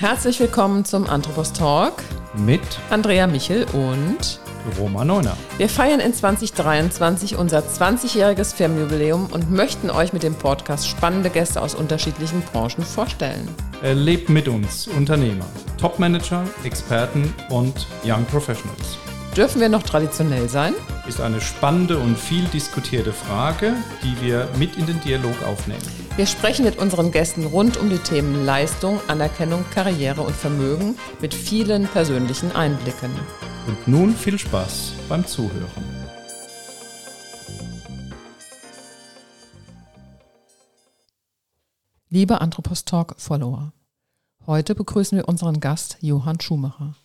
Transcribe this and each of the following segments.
Herzlich willkommen zum Anthropos Talk mit Andrea Michel und Roma Neuner. Wir feiern in 2023 unser 20-jähriges Firmenjubiläum und möchten euch mit dem Podcast spannende Gäste aus unterschiedlichen Branchen vorstellen. Erlebt mit uns Unternehmer, Topmanager, Experten und Young Professionals. Dürfen wir noch traditionell sein? Ist eine spannende und viel diskutierte Frage, die wir mit in den Dialog aufnehmen. Wir sprechen mit unseren Gästen rund um die Themen Leistung, Anerkennung, Karriere und Vermögen mit vielen persönlichen Einblicken. Und nun viel Spaß beim Zuhören. Liebe Anthropos Talk Follower, heute begrüßen wir unseren Gast Johann Schumacher.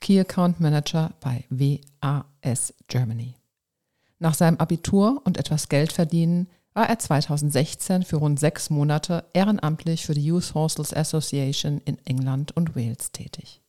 Key Account Manager bei WAS Germany. Nach seinem Abitur und etwas Geld verdienen war er 2016 für rund sechs Monate ehrenamtlich für die Youth Hostels Association in England und Wales tätig.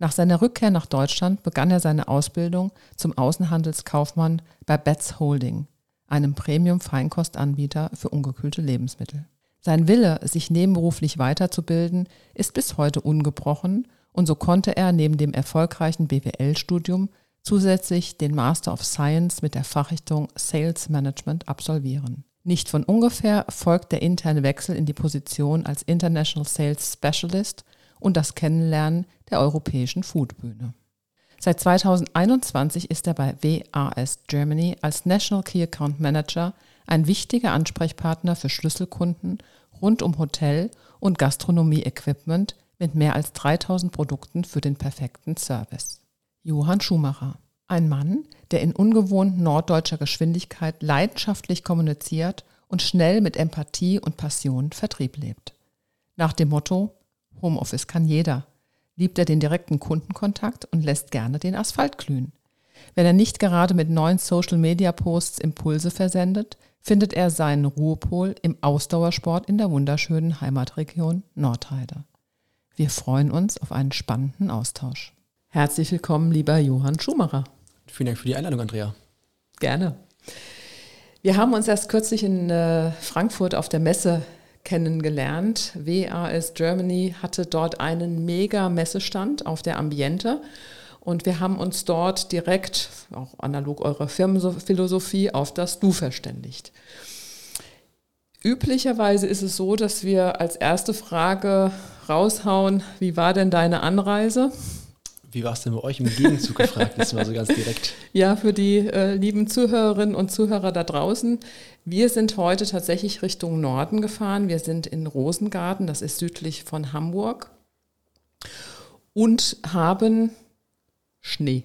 Nach seiner Rückkehr nach Deutschland begann er seine Ausbildung zum Außenhandelskaufmann bei Betz Holding, einem Premium-Feinkostanbieter für ungekühlte Lebensmittel. Sein Wille, sich nebenberuflich weiterzubilden, ist bis heute ungebrochen und so konnte er neben dem erfolgreichen BWL-Studium zusätzlich den Master of Science mit der Fachrichtung Sales Management absolvieren. Nicht von ungefähr folgt der interne Wechsel in die Position als International Sales Specialist und das Kennenlernen der europäischen Foodbühne. Seit 2021 ist er bei WAS Germany als National Key Account Manager ein wichtiger Ansprechpartner für Schlüsselkunden rund um Hotel- und Gastronomie-Equipment mit mehr als 3000 Produkten für den perfekten Service. Johann Schumacher, ein Mann, der in ungewohnt norddeutscher Geschwindigkeit leidenschaftlich kommuniziert und schnell mit Empathie und Passion Vertrieb lebt. Nach dem Motto Homeoffice kann jeder, liebt er den direkten Kundenkontakt und lässt gerne den Asphalt glühen. Wenn er nicht gerade mit neuen Social-Media-Posts Impulse versendet, findet er seinen Ruhepol im Ausdauersport in der wunderschönen Heimatregion Nordheide. Wir freuen uns auf einen spannenden Austausch. Herzlich willkommen, lieber Johann Schumacher. Vielen Dank für die Einladung, Andrea. Gerne. Wir haben uns erst kürzlich in äh, Frankfurt auf der Messe kennengelernt. WAS Germany hatte dort einen mega Messestand auf der Ambiente. Und wir haben uns dort direkt, auch analog eurer Firmenphilosophie, auf das Du verständigt. Üblicherweise ist es so, dass wir als erste Frage raushauen, wie war denn deine Anreise? Wie war es denn bei euch im Gegenzug gefragt, jetzt mal so ganz direkt? Ja, für die äh, lieben Zuhörerinnen und Zuhörer da draußen. Wir sind heute tatsächlich Richtung Norden gefahren. Wir sind in Rosengarten, das ist südlich von Hamburg. Und haben Schnee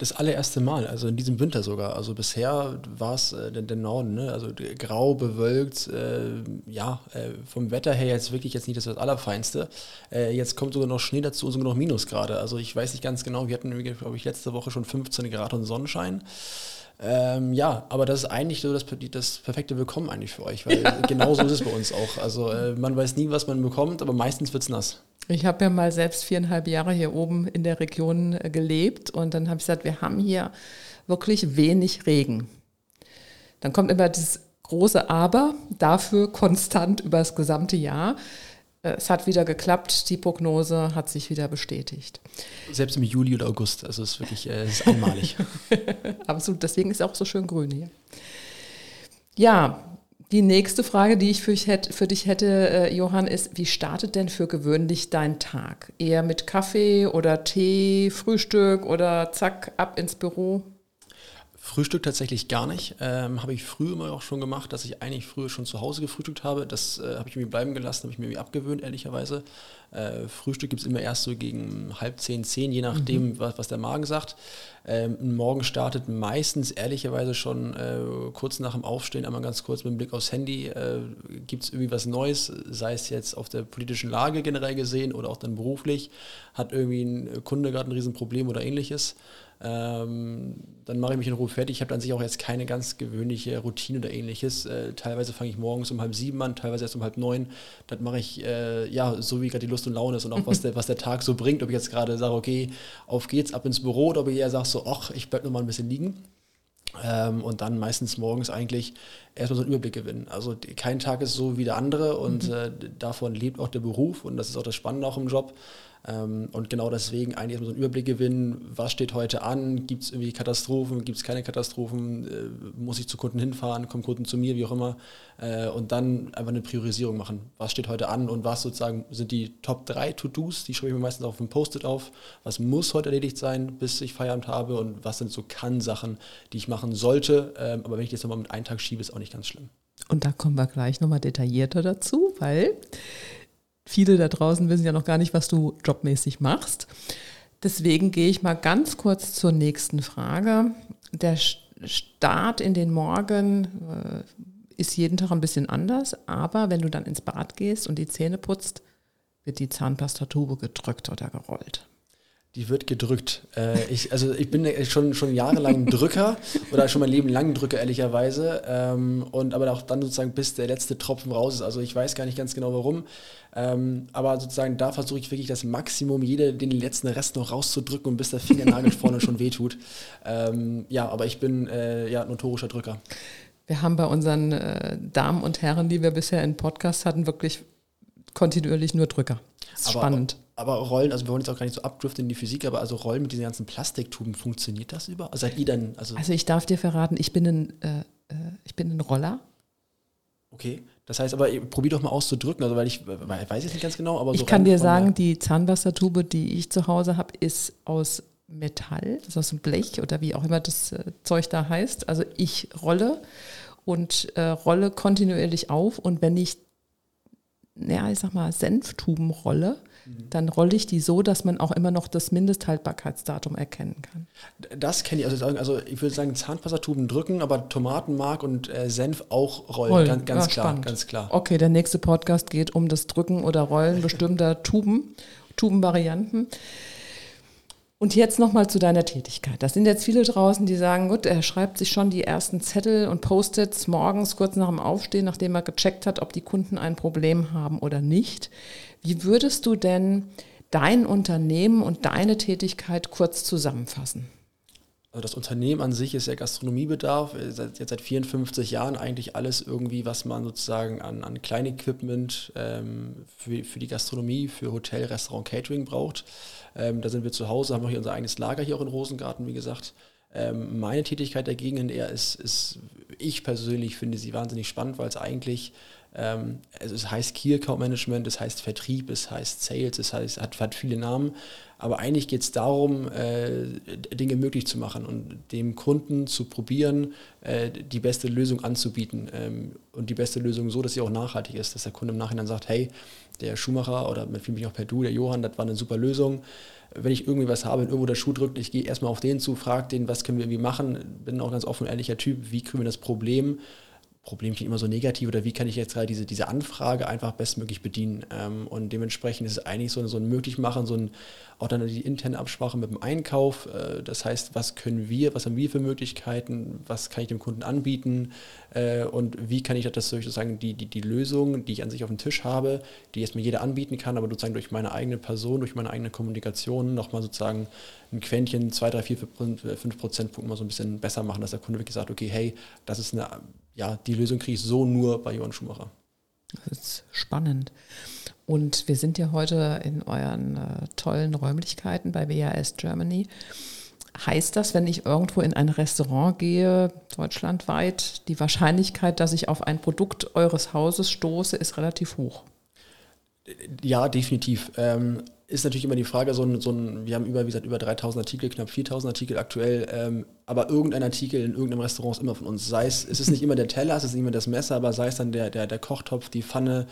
das allererste Mal, also in diesem Winter sogar. Also bisher war es äh, der, der, Norden, ne? also grau, bewölkt, äh, ja, äh, vom Wetter her jetzt wirklich jetzt nicht das, Allerfeinste. Äh, jetzt kommt sogar noch Schnee dazu und sogar noch Minusgrade. Also ich weiß nicht ganz genau, wir hatten, glaube ich, letzte Woche schon 15 Grad und Sonnenschein. Ähm, ja, aber das ist eigentlich so das, das perfekte Willkommen eigentlich für euch, weil genau so ist es bei uns auch. Also äh, man weiß nie, was man bekommt, aber meistens wird es nass. Ich habe ja mal selbst viereinhalb Jahre hier oben in der Region äh, gelebt und dann habe ich gesagt, wir haben hier wirklich wenig Regen. Dann kommt immer das große Aber, dafür konstant über das gesamte Jahr. Äh, es hat wieder geklappt, die Prognose hat sich wieder bestätigt. Selbst im Juli oder August, also es ist wirklich äh, es ist einmalig. Absolut, deswegen ist es auch so schön grün hier. Ja, die nächste Frage, die ich für, ich hätte, für dich hätte, äh, Johann, ist, wie startet denn für gewöhnlich dein Tag? Eher mit Kaffee oder Tee, Frühstück oder zack, ab ins Büro? Frühstück tatsächlich gar nicht. Ähm, habe ich früher immer auch schon gemacht, dass ich eigentlich früher schon zu Hause gefrühstückt habe. Das äh, habe ich mir bleiben gelassen, habe ich mir irgendwie abgewöhnt, ehrlicherweise. Äh, Frühstück gibt es immer erst so gegen halb zehn, zehn, je nachdem, mhm. was, was, der Magen sagt. Ähm, Morgen startet meistens ehrlicherweise schon äh, kurz nach dem Aufstehen, einmal ganz kurz mit dem Blick aufs Handy. Äh, gibt es irgendwie was Neues, sei es jetzt auf der politischen Lage generell gesehen oder auch dann beruflich? Hat irgendwie ein Kunde gerade ein Riesenproblem oder ähnliches? Ähm, dann mache ich mich in Ruhe fertig. Ich habe an sich auch jetzt keine ganz gewöhnliche Routine oder ähnliches. Äh, teilweise fange ich morgens um halb sieben an, teilweise erst um halb neun. Das mache ich, äh, ja, so wie gerade die Lust und Laune ist und auch was der, was der Tag so bringt. Ob ich jetzt gerade sage, okay, auf geht's, ab ins Büro oder ob ich eher sage so, ach, ich bleibe noch mal ein bisschen liegen. Ähm, und dann meistens morgens eigentlich erstmal so einen Überblick gewinnen. Also kein Tag ist so wie der andere und mhm. äh, davon lebt auch der Beruf und das ist auch das Spannende auch im Job. Ähm, und genau deswegen eigentlich erstmal so einen Überblick gewinnen, was steht heute an, gibt es irgendwie Katastrophen, gibt es keine Katastrophen, äh, muss ich zu Kunden hinfahren, kommen Kunden zu mir, wie auch immer. Äh, und dann einfach eine Priorisierung machen. Was steht heute an und was sozusagen sind die Top 3 To-Dos, die schreibe ich mir meistens auf dem Post-it auf. Was muss heute erledigt sein, bis ich Feierabend habe und was sind so Kann-Sachen, die ich machen sollte. Ähm, aber wenn ich das nochmal mit einem Tag schiebe, ist auch nicht ganz schlimm. Und da kommen wir gleich nochmal detaillierter dazu, weil Viele da draußen wissen ja noch gar nicht, was du jobmäßig machst. Deswegen gehe ich mal ganz kurz zur nächsten Frage. Der Start in den Morgen äh, ist jeden Tag ein bisschen anders, aber wenn du dann ins Bad gehst und die Zähne putzt, wird die Zahnpastatube gedrückt oder gerollt. Die wird gedrückt. Äh, ich, also ich bin schon, schon jahrelang Drücker oder schon mein Leben lang Drücker, ehrlicherweise. Ähm, und aber auch dann sozusagen bis der letzte Tropfen raus ist. Also ich weiß gar nicht ganz genau warum. Ähm, aber sozusagen da versuche ich wirklich das Maximum, jede, den letzten Rest noch rauszudrücken und bis der Fingernagel vorne schon wehtut. Ähm, ja, aber ich bin äh, ja notorischer Drücker. Wir haben bei unseren äh, Damen und Herren, die wir bisher in Podcast hatten, wirklich kontinuierlich nur Drücker. Das ist aber, spannend. Aber Rollen, also wir wollen jetzt auch gar nicht so abdriften in die Physik, aber also Rollen mit diesen ganzen Plastiktuben, funktioniert das über? Also seid ihr dann, also, also ich darf dir verraten, ich bin ein, äh, äh ich bin ein Roller. Okay, das heißt aber, probier doch mal auszudrücken, also weil ich, weil ich weiß jetzt nicht ganz genau, aber so Ich kann dir sagen, die Zahnwassertube, die ich zu Hause habe, ist aus Metall, das ist aus dem Blech oder wie auch immer das äh, Zeug da heißt. Also ich rolle und äh, rolle kontinuierlich auf und wenn ich ja, ich sag mal, Senftuben rolle, mhm. dann rolle ich die so, dass man auch immer noch das Mindesthaltbarkeitsdatum erkennen kann. Das kenne ich. Also, also ich würde sagen, Zahnpastatuben drücken, aber Tomatenmark und äh, Senf auch rollen. rollen. Ganz, ganz ja, klar, spannend. ganz klar. Okay, der nächste Podcast geht um das Drücken oder Rollen bestimmter Tuben, Tubenvarianten. Und jetzt nochmal zu deiner Tätigkeit. Das sind jetzt viele draußen, die sagen, gut, er schreibt sich schon die ersten Zettel und Post-its morgens kurz nach dem Aufstehen, nachdem er gecheckt hat, ob die Kunden ein Problem haben oder nicht. Wie würdest du denn dein Unternehmen und deine Tätigkeit kurz zusammenfassen? Also das Unternehmen an sich ist ja Gastronomiebedarf, seit, jetzt seit 54 Jahren eigentlich alles irgendwie, was man sozusagen an, an Kleinequipment ähm, für, für die Gastronomie, für Hotel, Restaurant, Catering braucht. Ähm, da sind wir zu Hause, haben wir hier unser eigenes Lager hier auch in Rosengarten, wie gesagt. Ähm, meine Tätigkeit dagegen eher ist, ist, ich persönlich finde sie wahnsinnig spannend, weil es eigentlich also es heißt Key Account Management, es heißt Vertrieb, es heißt Sales, es heißt, hat, hat viele Namen. Aber eigentlich geht es darum, äh, Dinge möglich zu machen und dem Kunden zu probieren, äh, die beste Lösung anzubieten. Ähm, und die beste Lösung so, dass sie auch nachhaltig ist, dass der Kunde im Nachhinein sagt, hey, der Schuhmacher oder mit mich auch per Du, der Johann, das war eine super Lösung. Wenn ich irgendwie was habe, wenn irgendwo der Schuh drückt, ich gehe erstmal auf den zu, frage den, was können wir irgendwie machen, bin auch ganz offen und ehrlicher Typ, wie kriegen wir das Problem Problem klingt immer so negativ oder wie kann ich jetzt gerade diese, diese Anfrage einfach bestmöglich bedienen. Ähm, und dementsprechend ist es eigentlich so, so ein Möglichmachen, so ein, auch dann die interne Absprache mit dem Einkauf. Äh, das heißt, was können wir, was haben wir für Möglichkeiten, was kann ich dem Kunden anbieten äh, und wie kann ich das sozusagen die, die, die Lösung, die ich an sich auf dem Tisch habe, die jetzt mir jeder anbieten kann, aber sozusagen durch meine eigene Person, durch meine eigene Kommunikation nochmal sozusagen ein Quäntchen, 2, 3, 4, 5 Prozentpunkte mal so ein bisschen besser machen, dass der Kunde wirklich sagt, okay, hey, das ist eine, ja, die Lösung kriege ich so nur bei Johann Schumacher. Das ist spannend. Und wir sind ja heute in euren äh, tollen Räumlichkeiten bei WAS Germany. Heißt das, wenn ich irgendwo in ein Restaurant gehe, deutschlandweit, die Wahrscheinlichkeit, dass ich auf ein Produkt eures Hauses stoße, ist relativ hoch? Ja, definitiv. Ähm, ist natürlich immer die Frage, so ein, so ein, wir haben über, wie gesagt, über 3000 Artikel, knapp 4000 Artikel aktuell, ähm, aber irgendein Artikel in irgendeinem Restaurant ist immer von uns. Sei es, es ist nicht immer der Teller, es ist nicht immer das Messer, aber sei es dann der, der, der Kochtopf, die Pfanne,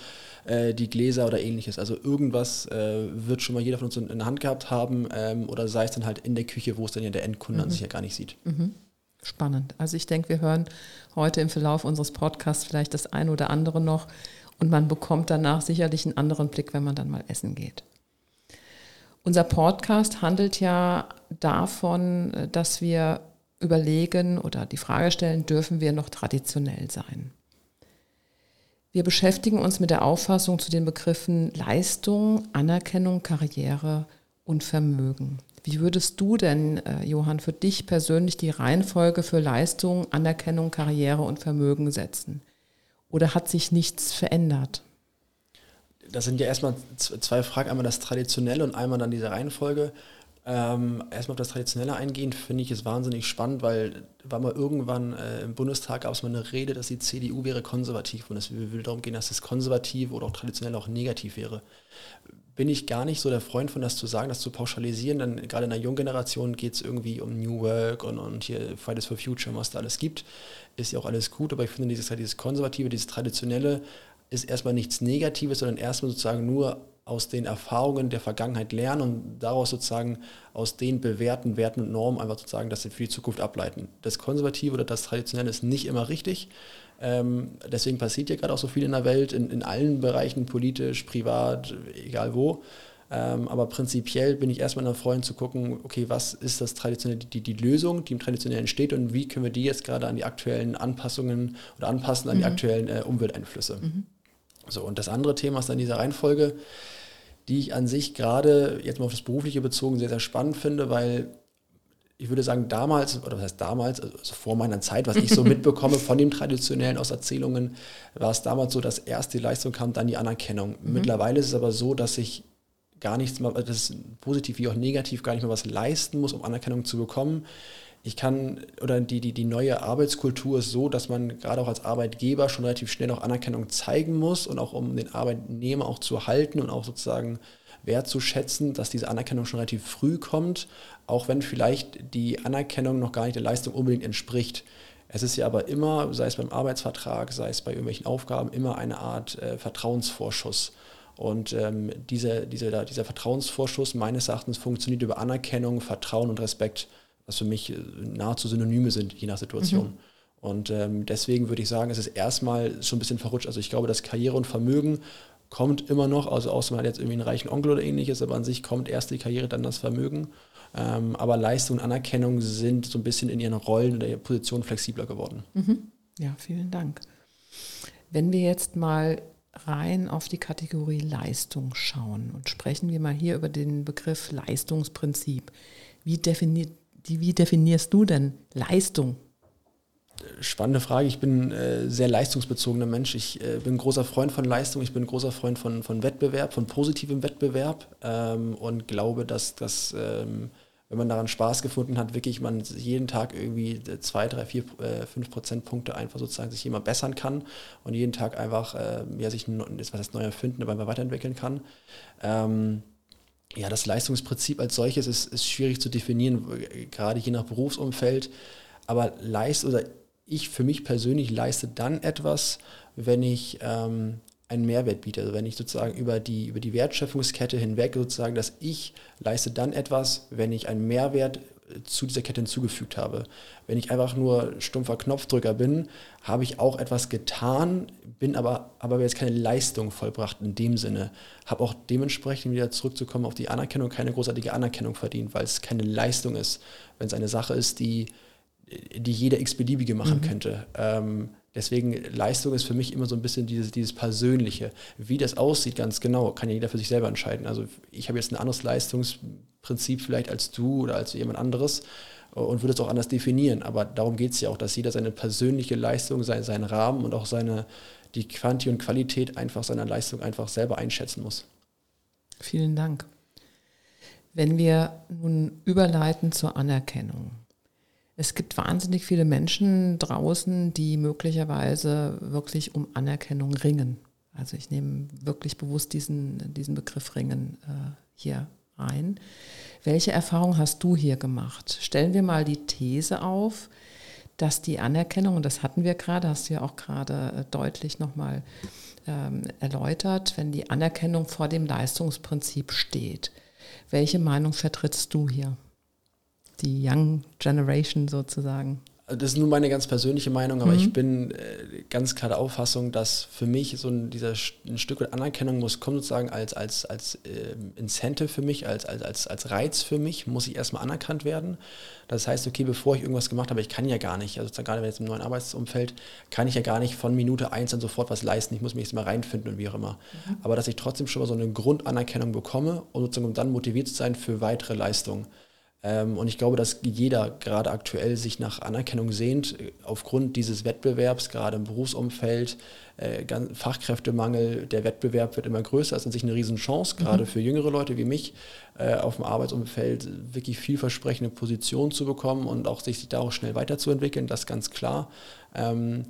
äh, die Gläser oder ähnliches. Also irgendwas äh, wird schon mal jeder von uns in, in der Hand gehabt haben ähm, oder sei es dann halt in der Küche, wo es dann ja der Endkunde mhm. an sich ja gar nicht sieht. Mhm. Spannend. Also ich denke, wir hören heute im Verlauf unseres Podcasts vielleicht das eine oder andere noch und man bekommt danach sicherlich einen anderen Blick, wenn man dann mal essen geht. Unser Podcast handelt ja davon, dass wir überlegen oder die Frage stellen, dürfen wir noch traditionell sein? Wir beschäftigen uns mit der Auffassung zu den Begriffen Leistung, Anerkennung, Karriere und Vermögen. Wie würdest du denn, äh, Johann, für dich persönlich die Reihenfolge für Leistung, Anerkennung, Karriere und Vermögen setzen? Oder hat sich nichts verändert? Das sind ja erstmal zwei Fragen, einmal das Traditionelle und einmal dann diese Reihenfolge. Ähm, erstmal auf das Traditionelle eingehen, finde ich es wahnsinnig spannend, weil war mal irgendwann äh, im Bundestag gab es mal eine Rede, dass die CDU wäre konservativ und es würde darum gehen, dass das konservativ oder auch traditionell auch negativ wäre. Bin ich gar nicht so der Freund von, das zu sagen, das zu pauschalisieren, denn gerade in der jungen Generation geht es irgendwie um New Work und, und hier Fridays for Future, was da alles gibt, ist ja auch alles gut, aber ich finde dieses, dieses Konservative, dieses Traditionelle ist erstmal nichts Negatives, sondern erstmal sozusagen nur aus den Erfahrungen der Vergangenheit lernen und daraus sozusagen aus den bewährten Werten und Normen einfach sozusagen das für die Zukunft ableiten. Das Konservative oder das Traditionelle ist nicht immer richtig. Ähm, deswegen passiert ja gerade auch so viel in der Welt, in, in allen Bereichen, politisch, privat, egal wo. Ähm, aber prinzipiell bin ich erstmal Freund zu gucken, okay, was ist das traditionelle, die, die Lösung, die im Traditionellen steht und wie können wir die jetzt gerade an die aktuellen Anpassungen oder anpassen an mhm. die aktuellen äh, Umwelteinflüsse. Mhm. So, und das andere Thema ist dann diese Reihenfolge die ich an sich gerade jetzt mal auf das Berufliche bezogen sehr, sehr spannend finde, weil ich würde sagen, damals, oder was heißt damals, also vor meiner Zeit, was ich so mitbekomme von dem Traditionellen aus Erzählungen, war es damals so, dass erst die Leistung kam, dann die Anerkennung. Mhm. Mittlerweile ist es aber so, dass ich gar nichts mehr, das ist positiv wie auch negativ, gar nicht mehr was leisten muss, um Anerkennung zu bekommen ich kann, oder die, die, die neue Arbeitskultur ist so, dass man gerade auch als Arbeitgeber schon relativ schnell auch Anerkennung zeigen muss und auch um den Arbeitnehmer auch zu halten und auch sozusagen wertzuschätzen, dass diese Anerkennung schon relativ früh kommt, auch wenn vielleicht die Anerkennung noch gar nicht der Leistung unbedingt entspricht. Es ist ja aber immer, sei es beim Arbeitsvertrag, sei es bei irgendwelchen Aufgaben, immer eine Art äh, Vertrauensvorschuss. Und ähm, diese, diese, dieser Vertrauensvorschuss meines Erachtens funktioniert über Anerkennung, Vertrauen und Respekt was für mich äh, nahezu Synonyme sind, je nach Situation. Mhm. Und ähm, deswegen würde ich sagen, es ist erstmal schon ein bisschen verrutscht. Also ich glaube, dass Karriere und Vermögen kommt immer noch, also außer man hat jetzt irgendwie einen reichen Onkel oder ähnliches, aber an sich kommt erst die Karriere, dann das Vermögen. Ähm, aber Leistung und Anerkennung sind so ein bisschen in ihren Rollen oder ihrer Position flexibler geworden. Mhm. Ja, vielen Dank. Wenn wir jetzt mal rein auf die Kategorie Leistung schauen und sprechen wir mal hier über den Begriff Leistungsprinzip. Wie definiert wie definierst du denn Leistung? Spannende Frage. Ich bin äh, sehr leistungsbezogener Mensch. Ich äh, bin großer Freund von Leistung. Ich bin großer Freund von, von Wettbewerb, von positivem Wettbewerb ähm, und glaube, dass das, ähm, wenn man daran Spaß gefunden hat, wirklich man jeden Tag irgendwie zwei, drei, vier, äh, fünf Prozentpunkte einfach sozusagen sich immer bessern kann und jeden Tag einfach äh, ja, sich was heißt neu erfinden, aber weiterentwickeln kann. Ähm, ja, das Leistungsprinzip als solches ist, ist schwierig zu definieren, gerade je nach Berufsumfeld. Aber leist oder ich für mich persönlich leiste dann etwas, wenn ich ähm, einen Mehrwert biete. Also wenn ich sozusagen über die, über die Wertschöpfungskette hinweg sozusagen, dass ich leiste dann etwas, wenn ich einen Mehrwert zu dieser Kette hinzugefügt habe. Wenn ich einfach nur stumpfer Knopfdrücker bin, habe ich auch etwas getan, bin aber, aber jetzt keine Leistung vollbracht in dem Sinne. Habe auch dementsprechend wieder zurückzukommen auf die Anerkennung, keine großartige Anerkennung verdient, weil es keine Leistung ist. Wenn es eine Sache ist, die, die jeder x-beliebige machen mhm. könnte. Ähm, Deswegen Leistung ist für mich immer so ein bisschen dieses, dieses Persönliche. Wie das aussieht, ganz genau, kann ja jeder für sich selber entscheiden. Also ich habe jetzt ein anderes Leistungsprinzip vielleicht als du oder als jemand anderes und würde es auch anders definieren. Aber darum geht es ja auch, dass jeder seine persönliche Leistung, sein, seinen Rahmen und auch seine, die Quantität und Qualität einfach seiner Leistung einfach selber einschätzen muss. Vielen Dank. Wenn wir nun überleiten zur Anerkennung. Es gibt wahnsinnig viele Menschen draußen, die möglicherweise wirklich um Anerkennung ringen. Also ich nehme wirklich bewusst diesen, diesen Begriff Ringen äh, hier rein. Welche Erfahrung hast du hier gemacht? Stellen wir mal die These auf, dass die Anerkennung, und das hatten wir gerade, hast du ja auch gerade äh, deutlich nochmal ähm, erläutert, wenn die Anerkennung vor dem Leistungsprinzip steht. Welche Meinung vertrittst du hier? Die Young Generation sozusagen? Also das ist nur meine ganz persönliche Meinung, aber mhm. ich bin äh, ganz klar der Auffassung, dass für mich so ein, dieser ein Stück weit Anerkennung muss kommen sozusagen als, als, als äh, Incentive für mich, als, als, als, als Reiz für mich, muss ich erstmal anerkannt werden. Das heißt, okay, bevor ich irgendwas gemacht habe, ich kann ja gar nicht, also gerade wenn jetzt im neuen Arbeitsumfeld, kann ich ja gar nicht von Minute eins an sofort was leisten. Ich muss mich jetzt mal reinfinden und wie auch immer. Mhm. Aber dass ich trotzdem schon mal so eine Grundanerkennung bekomme und sozusagen um dann motiviert zu sein für weitere Leistungen. Ähm, und ich glaube, dass jeder gerade aktuell sich nach Anerkennung sehnt, aufgrund dieses Wettbewerbs, gerade im Berufsumfeld, äh, Fachkräftemangel, der Wettbewerb wird immer größer, ist an sich eine Riesenchance, mhm. gerade mhm. für jüngere Leute wie mich, äh, auf dem Arbeitsumfeld wirklich vielversprechende Positionen zu bekommen und auch sich da auch schnell weiterzuentwickeln, das ist ganz klar. Ähm,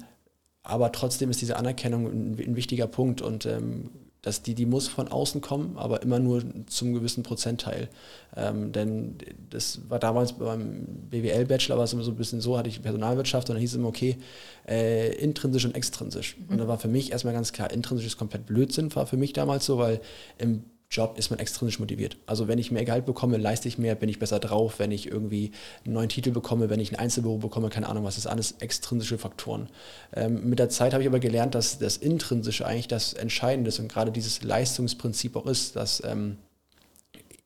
aber trotzdem ist diese Anerkennung ein, ein wichtiger Punkt und ähm, dass die, die muss von außen kommen, aber immer nur zum gewissen Prozentteil. Ähm, denn das war damals beim BWL-Bachelor, war es immer so ein bisschen so, hatte ich Personalwirtschaft und dann hieß es immer, okay, äh, intrinsisch und extrinsisch. Mhm. Und da war für mich erstmal ganz klar, intrinsisch ist komplett Blödsinn, war für mich damals so, weil im Job ist man extrinsisch motiviert. Also wenn ich mehr Gehalt bekomme, leiste ich mehr, bin ich besser drauf. Wenn ich irgendwie einen neuen Titel bekomme, wenn ich ein Einzelbüro bekomme, keine Ahnung was, das ist alles extrinsische Faktoren. Ähm, mit der Zeit habe ich aber gelernt, dass das Intrinsische eigentlich das Entscheidende ist und gerade dieses Leistungsprinzip auch ist, dass ähm,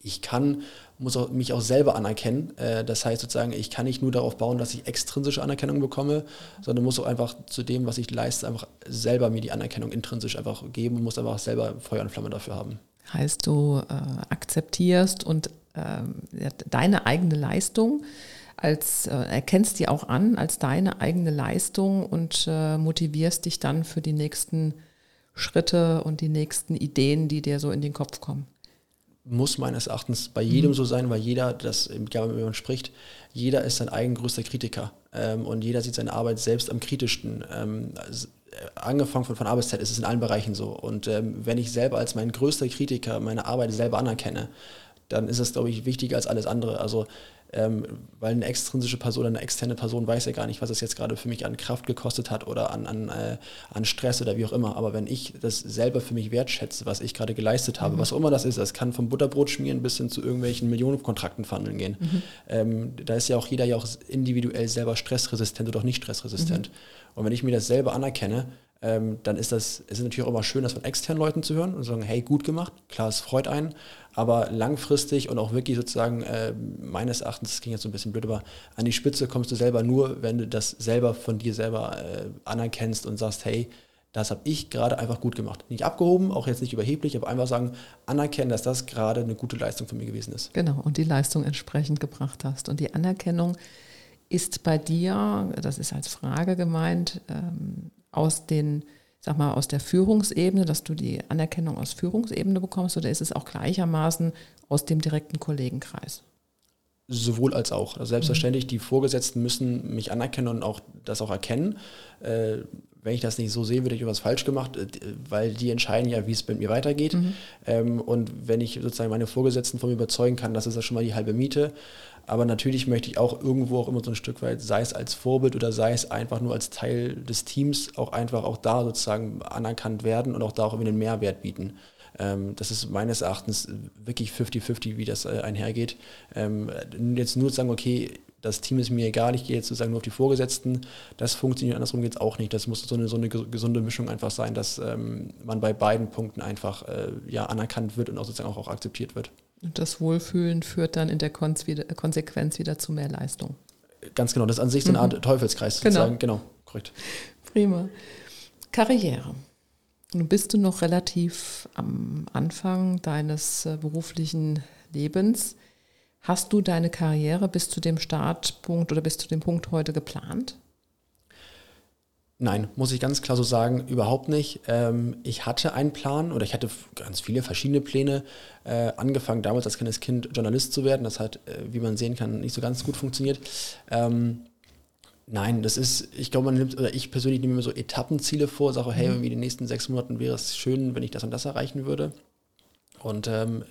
ich kann, muss auch, mich auch selber anerkennen. Äh, das heißt sozusagen, ich kann nicht nur darauf bauen, dass ich extrinsische Anerkennung bekomme, sondern muss auch einfach zu dem, was ich leiste, einfach selber mir die Anerkennung intrinsisch einfach geben und muss einfach selber Feuer und Flamme dafür haben. Heißt, du äh, akzeptierst und äh, deine eigene Leistung als äh, erkennst die auch an als deine eigene Leistung und äh, motivierst dich dann für die nächsten Schritte und die nächsten Ideen, die dir so in den Kopf kommen. Muss meines Erachtens bei jedem mhm. so sein, weil jeder, das, egal wenn man spricht, jeder ist sein eigen größter Kritiker ähm, und jeder sieht seine Arbeit selbst am kritischsten. Ähm, also angefangen von, von A bis Z ist es in allen Bereichen so. Und ähm, wenn ich selber als mein größter Kritiker meine Arbeit selber anerkenne, dann ist es, glaube ich, wichtiger als alles andere. Also, ähm, weil eine extrinsische Person, eine externe Person weiß ja gar nicht, was es jetzt gerade für mich an Kraft gekostet hat oder an, an, äh, an Stress oder wie auch immer. Aber wenn ich das selber für mich wertschätze, was ich gerade geleistet habe, mhm. was auch immer das ist, das kann vom Butterbrot schmieren bis hin zu irgendwelchen Millionenkontrakten verhandeln gehen. Mhm. Ähm, da ist ja auch jeder ja auch individuell selber stressresistent oder auch nicht stressresistent. Mhm. Und wenn ich mir das selber anerkenne, ähm, dann ist das, ist es natürlich auch immer schön, das von externen Leuten zu hören und sagen, hey, gut gemacht, klar, es freut einen, aber langfristig und auch wirklich sozusagen äh, meines Erachtens, das ging jetzt so ein bisschen blöd, aber an die Spitze kommst du selber nur, wenn du das selber von dir selber äh, anerkennst und sagst, hey, das habe ich gerade einfach gut gemacht. Nicht abgehoben, auch jetzt nicht überheblich, aber einfach sagen, anerkennen, dass das gerade eine gute Leistung von mir gewesen ist. Genau, und die Leistung entsprechend gebracht hast. Und die Anerkennung ist bei dir, das ist als Frage gemeint, ähm, aus den, sag mal, aus der Führungsebene, dass du die Anerkennung aus Führungsebene bekommst, oder ist es auch gleichermaßen aus dem direkten Kollegenkreis? Sowohl als auch. Also selbstverständlich, mhm. die Vorgesetzten müssen mich anerkennen und auch das auch erkennen. Äh, wenn ich das nicht so sehe, würde ich irgendwas falsch gemacht, äh, weil die entscheiden ja, wie es mit mir weitergeht. Mhm. Ähm, und wenn ich sozusagen meine Vorgesetzten von mir überzeugen kann, das ist ja schon mal die halbe Miete. Aber natürlich möchte ich auch irgendwo auch immer so ein Stück weit, sei es als Vorbild oder sei es einfach nur als Teil des Teams, auch einfach auch da sozusagen anerkannt werden und auch da auch irgendwie einen Mehrwert bieten. Ähm, das ist meines Erachtens wirklich 50-50, wie das äh, einhergeht. Ähm, jetzt nur zu sagen, okay, das Team ist mir egal, ich gehe jetzt sozusagen nur auf die Vorgesetzten, das funktioniert andersrum geht es auch nicht. Das muss so eine, so eine gesunde Mischung einfach sein, dass ähm, man bei beiden Punkten einfach äh, ja, anerkannt wird und auch sozusagen auch, auch akzeptiert wird. Und das Wohlfühlen führt dann in der Konsequenz wieder zu mehr Leistung. Ganz genau, das ist an sich so eine Art mhm. Teufelskreis genau. sozusagen. Genau, korrekt. Prima. Karriere. Nun bist du noch relativ am Anfang deines äh, beruflichen Lebens. Hast du deine Karriere bis zu dem Startpunkt oder bis zu dem Punkt heute geplant? Nein, muss ich ganz klar so sagen, überhaupt nicht. Ähm, ich hatte einen Plan oder ich hatte ganz viele verschiedene Pläne. Äh, angefangen damals als kleines Kind Journalist zu werden. Das hat, äh, wie man sehen kann, nicht so ganz gut funktioniert. Nein, das ist, ich glaube, man nimmt, oder ich persönlich nehme mir so Etappenziele vor, sage, hey, mhm. irgendwie in den nächsten sechs Monaten wäre es schön, wenn ich das und das erreichen würde. Und ähm,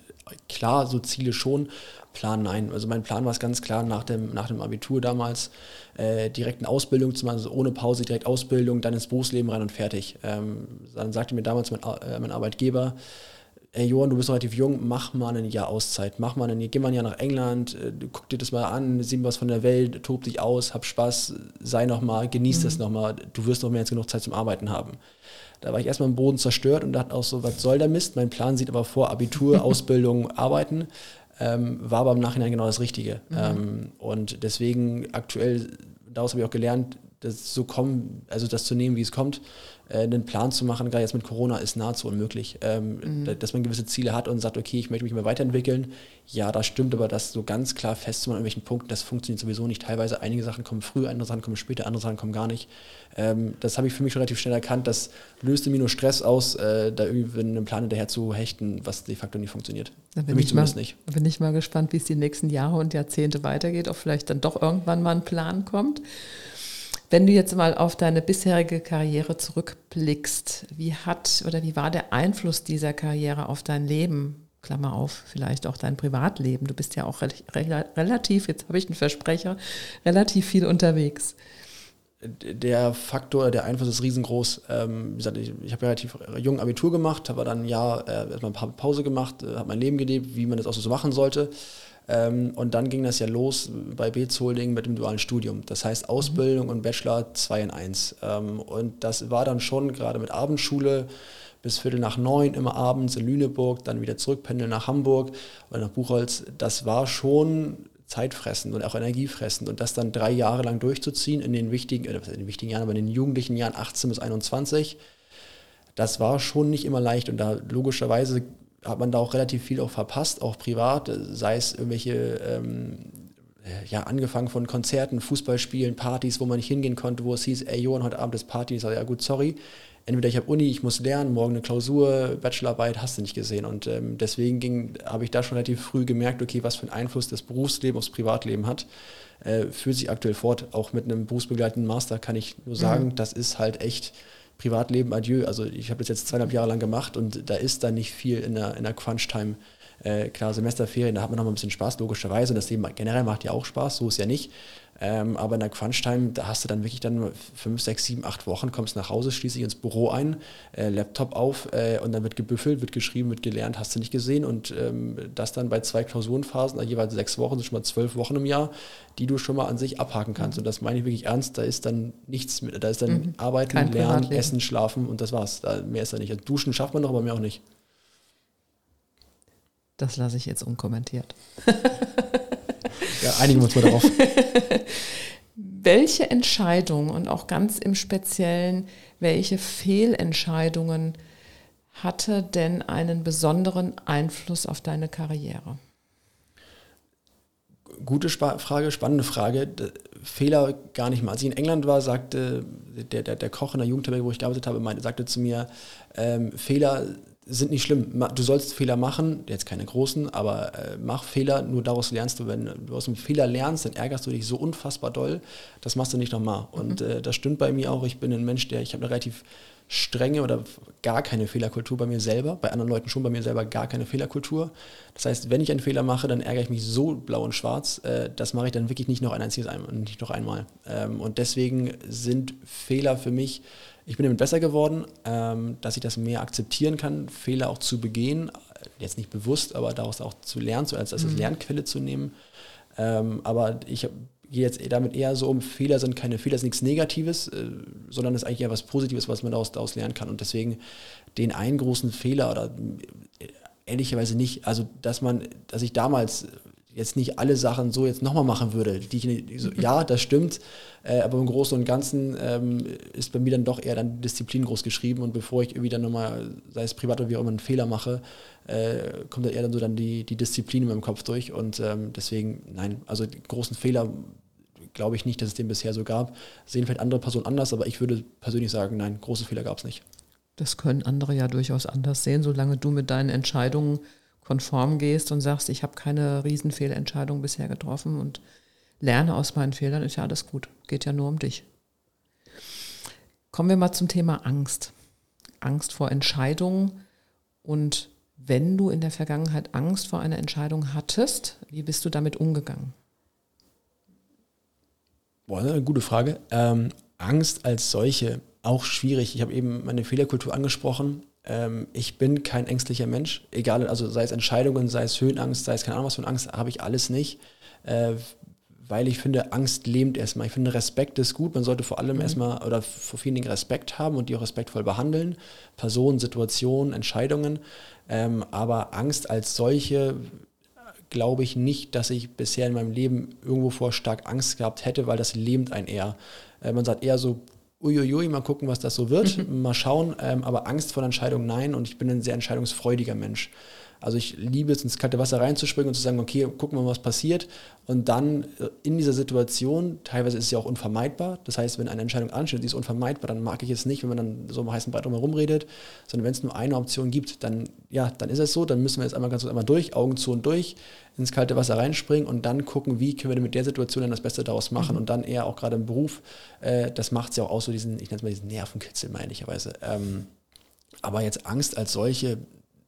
klar, so Ziele schon, Plan nein. Also mein Plan war es ganz klar nach dem, nach dem Abitur damals, äh, direkt eine Ausbildung zu machen, also ohne Pause direkt Ausbildung, dann ins Berufsleben rein und fertig. Ähm, dann sagte mir damals mein, äh, mein Arbeitgeber, ey Johann, du bist relativ jung, mach mal ein Jahr Auszeit, mach mal ein Jahr, geh mal ein Jahr nach England, äh, guck dir das mal an, sieh was von der Welt, tob dich aus, hab Spaß, sei nochmal, genieß mhm. das nochmal, du wirst noch mehr als genug Zeit zum Arbeiten haben. Da war ich erstmal im Boden zerstört und dachte auch so, was soll der Mist? Mein Plan sieht aber vor Abitur, Ausbildung, Arbeiten. Ähm, war aber im Nachhinein genau das Richtige. Mhm. Ähm, und deswegen aktuell, daraus habe ich auch gelernt, das so kommen, also das zu nehmen, wie es kommt, äh, einen Plan zu machen, gerade jetzt mit Corona, ist nahezu unmöglich. Ähm, mhm. Dass man gewisse Ziele hat und sagt, okay, ich möchte mich mal weiterentwickeln. Ja, das stimmt, aber das so ganz klar festzumachen an irgendwelchen Punkten, das funktioniert sowieso nicht. Teilweise einige Sachen kommen früh, andere Sachen kommen später, andere Sachen kommen gar nicht. Ähm, das habe ich für mich relativ schnell erkannt. Das löste mir nur Stress aus, äh, da irgendwie einen Plan hinterher zu hechten, was de facto nicht funktioniert. Da bin, ich mal, nicht. bin ich mal gespannt, wie es die nächsten Jahre und Jahrzehnte weitergeht, ob vielleicht dann doch irgendwann mal ein Plan kommt. Wenn du jetzt mal auf deine bisherige Karriere zurückblickst, wie hat oder wie war der Einfluss dieser Karriere auf dein Leben? Klammer auf, vielleicht auch dein Privatleben. Du bist ja auch relativ, jetzt habe ich einen Versprecher, relativ viel unterwegs. Der Faktor, der Einfluss ist riesengroß. Ähm, wie gesagt, ich, ich habe relativ jung Abitur gemacht, habe dann ein Jahr äh, erstmal ein paar Pause gemacht, äh, habe mein Leben gelebt, wie man das auch so machen sollte. Ähm, und dann ging das ja los bei Beetz Holding mit dem dualen Studium. Das heißt Ausbildung und Bachelor 2 in 1. Ähm, und das war dann schon gerade mit Abendschule bis Viertel nach neun immer abends in Lüneburg, dann wieder zurückpendeln nach Hamburg oder nach Buchholz. Das war schon zeitfressend und auch energiefressend. Und das dann drei Jahre lang durchzuziehen in den wichtigen, äh, in den wichtigen Jahren, aber in den jugendlichen Jahren 18 bis 21, das war schon nicht immer leicht. Und da logischerweise hat man da auch relativ viel auch verpasst, auch privat, sei es irgendwelche, ähm, ja, angefangen von Konzerten, Fußballspielen, Partys, wo man nicht hingehen konnte, wo es hieß, ey Johann, heute Abend ist Party. Ich sage, ja gut, sorry. Entweder ich habe Uni, ich muss lernen, morgen eine Klausur, Bachelorarbeit, hast du nicht gesehen. Und ähm, deswegen habe ich da schon relativ früh gemerkt, okay, was für einen Einfluss das Berufsleben aufs Privatleben hat. Äh, fühlt sich aktuell fort. Auch mit einem berufsbegleitenden Master kann ich nur sagen, mhm. das ist halt echt Privatleben adieu. Also ich habe das jetzt zweieinhalb Jahre lang gemacht und da ist dann nicht viel in der, in der Crunch-Time. Äh, klar, Semesterferien, da hat man noch mal ein bisschen Spaß, logischerweise. Und das Leben generell macht ja auch Spaß, so ist ja nicht. Ähm, aber in der Crunch-Time, da hast du dann wirklich dann fünf, sechs, sieben, acht Wochen, kommst nach Hause, schließt dich ins Büro ein, äh, Laptop auf äh, und dann wird gebüffelt, wird geschrieben, wird gelernt, hast du nicht gesehen. Und ähm, das dann bei zwei Klausurenphasen, also jeweils sechs Wochen, sind schon mal zwölf Wochen im Jahr, die du schon mal an sich abhaken kannst. Und das meine ich wirklich ernst, da ist dann nichts mit, da ist dann mhm. Arbeiten, Kein Lernen, Essen, Schlafen und das war's. Da, mehr ist da nicht. Also duschen schafft man noch, aber mehr auch nicht. Das lasse ich jetzt unkommentiert. Ja, einigen wir uns mal darauf. welche Entscheidungen und auch ganz im Speziellen, welche Fehlentscheidungen hatte denn einen besonderen Einfluss auf deine Karriere? Gute Sp Frage, spannende Frage. Fehler gar nicht mal. Als ich in England war, sagte der, der, der Koch in der Jugendherberge, wo ich gearbeitet habe, meinte, sagte zu mir, ähm, Fehler sind nicht schlimm. Du sollst Fehler machen, jetzt keine großen, aber äh, mach Fehler, nur daraus lernst du. Wenn du aus einem Fehler lernst, dann ärgerst du dich so unfassbar doll, das machst du nicht nochmal. Mhm. Und äh, das stimmt bei mir auch. Ich bin ein Mensch, der, ich habe eine relativ strenge oder gar keine Fehlerkultur bei mir selber, bei anderen Leuten schon, bei mir selber gar keine Fehlerkultur. Das heißt, wenn ich einen Fehler mache, dann ärgere ich mich so blau und schwarz, äh, das mache ich dann wirklich nicht noch ein einziges Mal, nicht noch einmal. Ähm, und deswegen sind Fehler für mich ich bin damit besser geworden, ähm, dass ich das mehr akzeptieren kann, Fehler auch zu begehen, jetzt nicht bewusst, aber daraus auch zu lernen, so als, als mhm. Lernquelle zu nehmen. Ähm, aber ich gehe jetzt damit eher so um, Fehler sind keine Fehler, ist nichts Negatives, äh, sondern ist eigentlich eher was Positives, was man daraus, daraus lernen kann. Und deswegen den einen großen Fehler oder äh, ehrlicherweise nicht, also dass man, dass ich damals jetzt nicht alle Sachen so jetzt nochmal machen würde. Die ich, so, ja, das stimmt, äh, aber im Großen und Ganzen ähm, ist bei mir dann doch eher dann Disziplin groß geschrieben und bevor ich irgendwie dann nochmal, sei es privat oder wie auch immer, einen Fehler mache, äh, kommt dann eher dann so dann die, die Disziplin in meinem Kopf durch und ähm, deswegen, nein, also die großen Fehler glaube ich nicht, dass es den bisher so gab. Sehen vielleicht andere Personen anders, aber ich würde persönlich sagen, nein, große Fehler gab es nicht. Das können andere ja durchaus anders sehen, solange du mit deinen Entscheidungen konform gehst und sagst, ich habe keine Riesenfehlentscheidung bisher getroffen und lerne aus meinen Fehlern, ist ja alles gut. Geht ja nur um dich. Kommen wir mal zum Thema Angst. Angst vor Entscheidungen. Und wenn du in der Vergangenheit Angst vor einer Entscheidung hattest, wie bist du damit umgegangen? Boah, eine gute Frage. Ähm, Angst als solche, auch schwierig. Ich habe eben meine Fehlerkultur angesprochen ähm, ich bin kein ängstlicher Mensch, egal, also sei es Entscheidungen, sei es Höhenangst, sei es keine Ahnung was für eine Angst, habe ich alles nicht. Äh, weil ich finde, Angst lähmt erstmal. Ich finde, Respekt ist gut. Man sollte vor allem mhm. erstmal oder vor vielen Dingen Respekt haben und die auch respektvoll behandeln. Personen, Situationen, Entscheidungen. Ähm, aber Angst als solche glaube ich nicht, dass ich bisher in meinem Leben irgendwo vor stark Angst gehabt hätte, weil das lähmt einen eher. Äh, man sagt eher so, uiuiui, mal gucken, was das so wird, mhm. mal schauen, ähm, aber Angst vor der Entscheidung nein und ich bin ein sehr entscheidungsfreudiger Mensch. Also ich liebe es, ins kalte Wasser reinzuspringen und zu sagen, okay, gucken wir mal, was passiert. Und dann äh, in dieser Situation, teilweise ist es ja auch unvermeidbar. Das heißt, wenn eine Entscheidung ansteht, die ist unvermeidbar, dann mag ich es nicht, wenn man dann so im heißen Brett drumherum redet, sondern wenn es nur eine Option gibt, dann, ja, dann ist es so, dann müssen wir jetzt einmal ganz kurz einmal durch, Augen zu und durch, ins kalte Wasser reinspringen und dann gucken, wie können wir mit der Situation dann das Beste daraus machen mhm. und dann eher auch gerade im Beruf, äh, das macht es ja auch aus, so diesen, ich nenne es mal diesen Nervenkitzel, meine ich. Ähm, aber jetzt Angst als solche,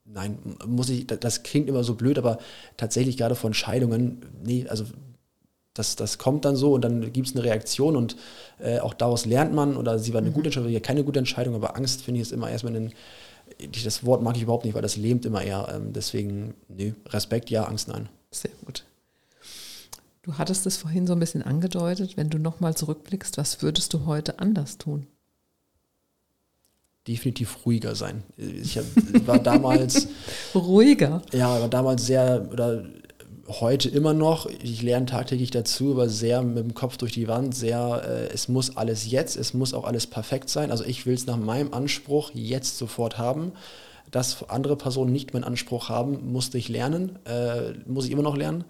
nein, muss ich, das klingt immer so blöd, aber tatsächlich gerade von Scheidungen, nee, also das, das kommt dann so und dann gibt es eine Reaktion und äh, auch daraus lernt man oder sie war eine mhm. gute Entscheidung, keine gute Entscheidung, aber Angst finde ich ist immer erstmal ein, das Wort mag ich überhaupt nicht, weil das lähmt immer eher. Ähm, deswegen, nee, Respekt ja, Angst nein. Sehr gut. Du hattest es vorhin so ein bisschen angedeutet, wenn du nochmal zurückblickst, was würdest du heute anders tun? Definitiv ruhiger sein. Ich hab, war damals ruhiger. Ja, war damals sehr oder heute immer noch. Ich lerne tagtäglich dazu, aber sehr mit dem Kopf durch die Wand. Sehr, äh, es muss alles jetzt, es muss auch alles perfekt sein. Also ich will es nach meinem Anspruch jetzt sofort haben. Dass andere Personen nicht meinen Anspruch haben, musste ich lernen, äh, muss ich immer noch lernen.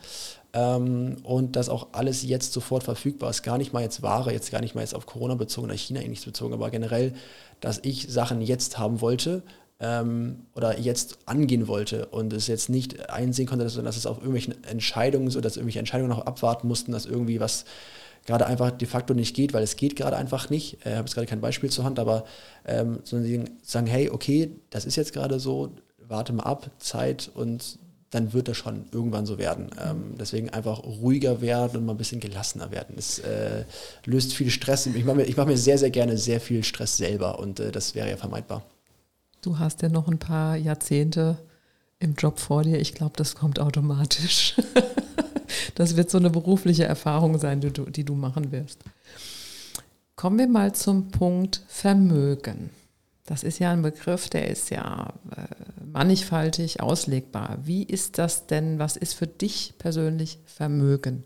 Ähm, und dass auch alles jetzt sofort verfügbar ist. Gar nicht mal jetzt Ware, jetzt gar nicht mal jetzt auf Corona bezogen oder China ähnliches bezogen, aber generell, dass ich Sachen jetzt haben wollte ähm, oder jetzt angehen wollte und es jetzt nicht einsehen konnte, dass, dass es auf irgendwelchen Entscheidungen, so dass irgendwelche Entscheidungen noch abwarten mussten, dass irgendwie was gerade einfach de facto nicht geht, weil es geht gerade einfach nicht. Ich äh, habe jetzt gerade kein Beispiel zur Hand, aber ähm, sondern sagen, hey, okay, das ist jetzt gerade so, warte mal ab, Zeit und dann wird das schon irgendwann so werden. Ähm, deswegen einfach ruhiger werden und mal ein bisschen gelassener werden. Es äh, löst viel Stress. Ich mache mir, mach mir sehr, sehr gerne sehr viel Stress selber und äh, das wäre ja vermeidbar. Du hast ja noch ein paar Jahrzehnte im Job vor dir. Ich glaube, das kommt automatisch. das wird so eine berufliche Erfahrung sein, die du, die du machen wirst. Kommen wir mal zum Punkt Vermögen. Das ist ja ein Begriff, der ist ja äh, mannigfaltig auslegbar. Wie ist das denn, was ist für dich persönlich Vermögen?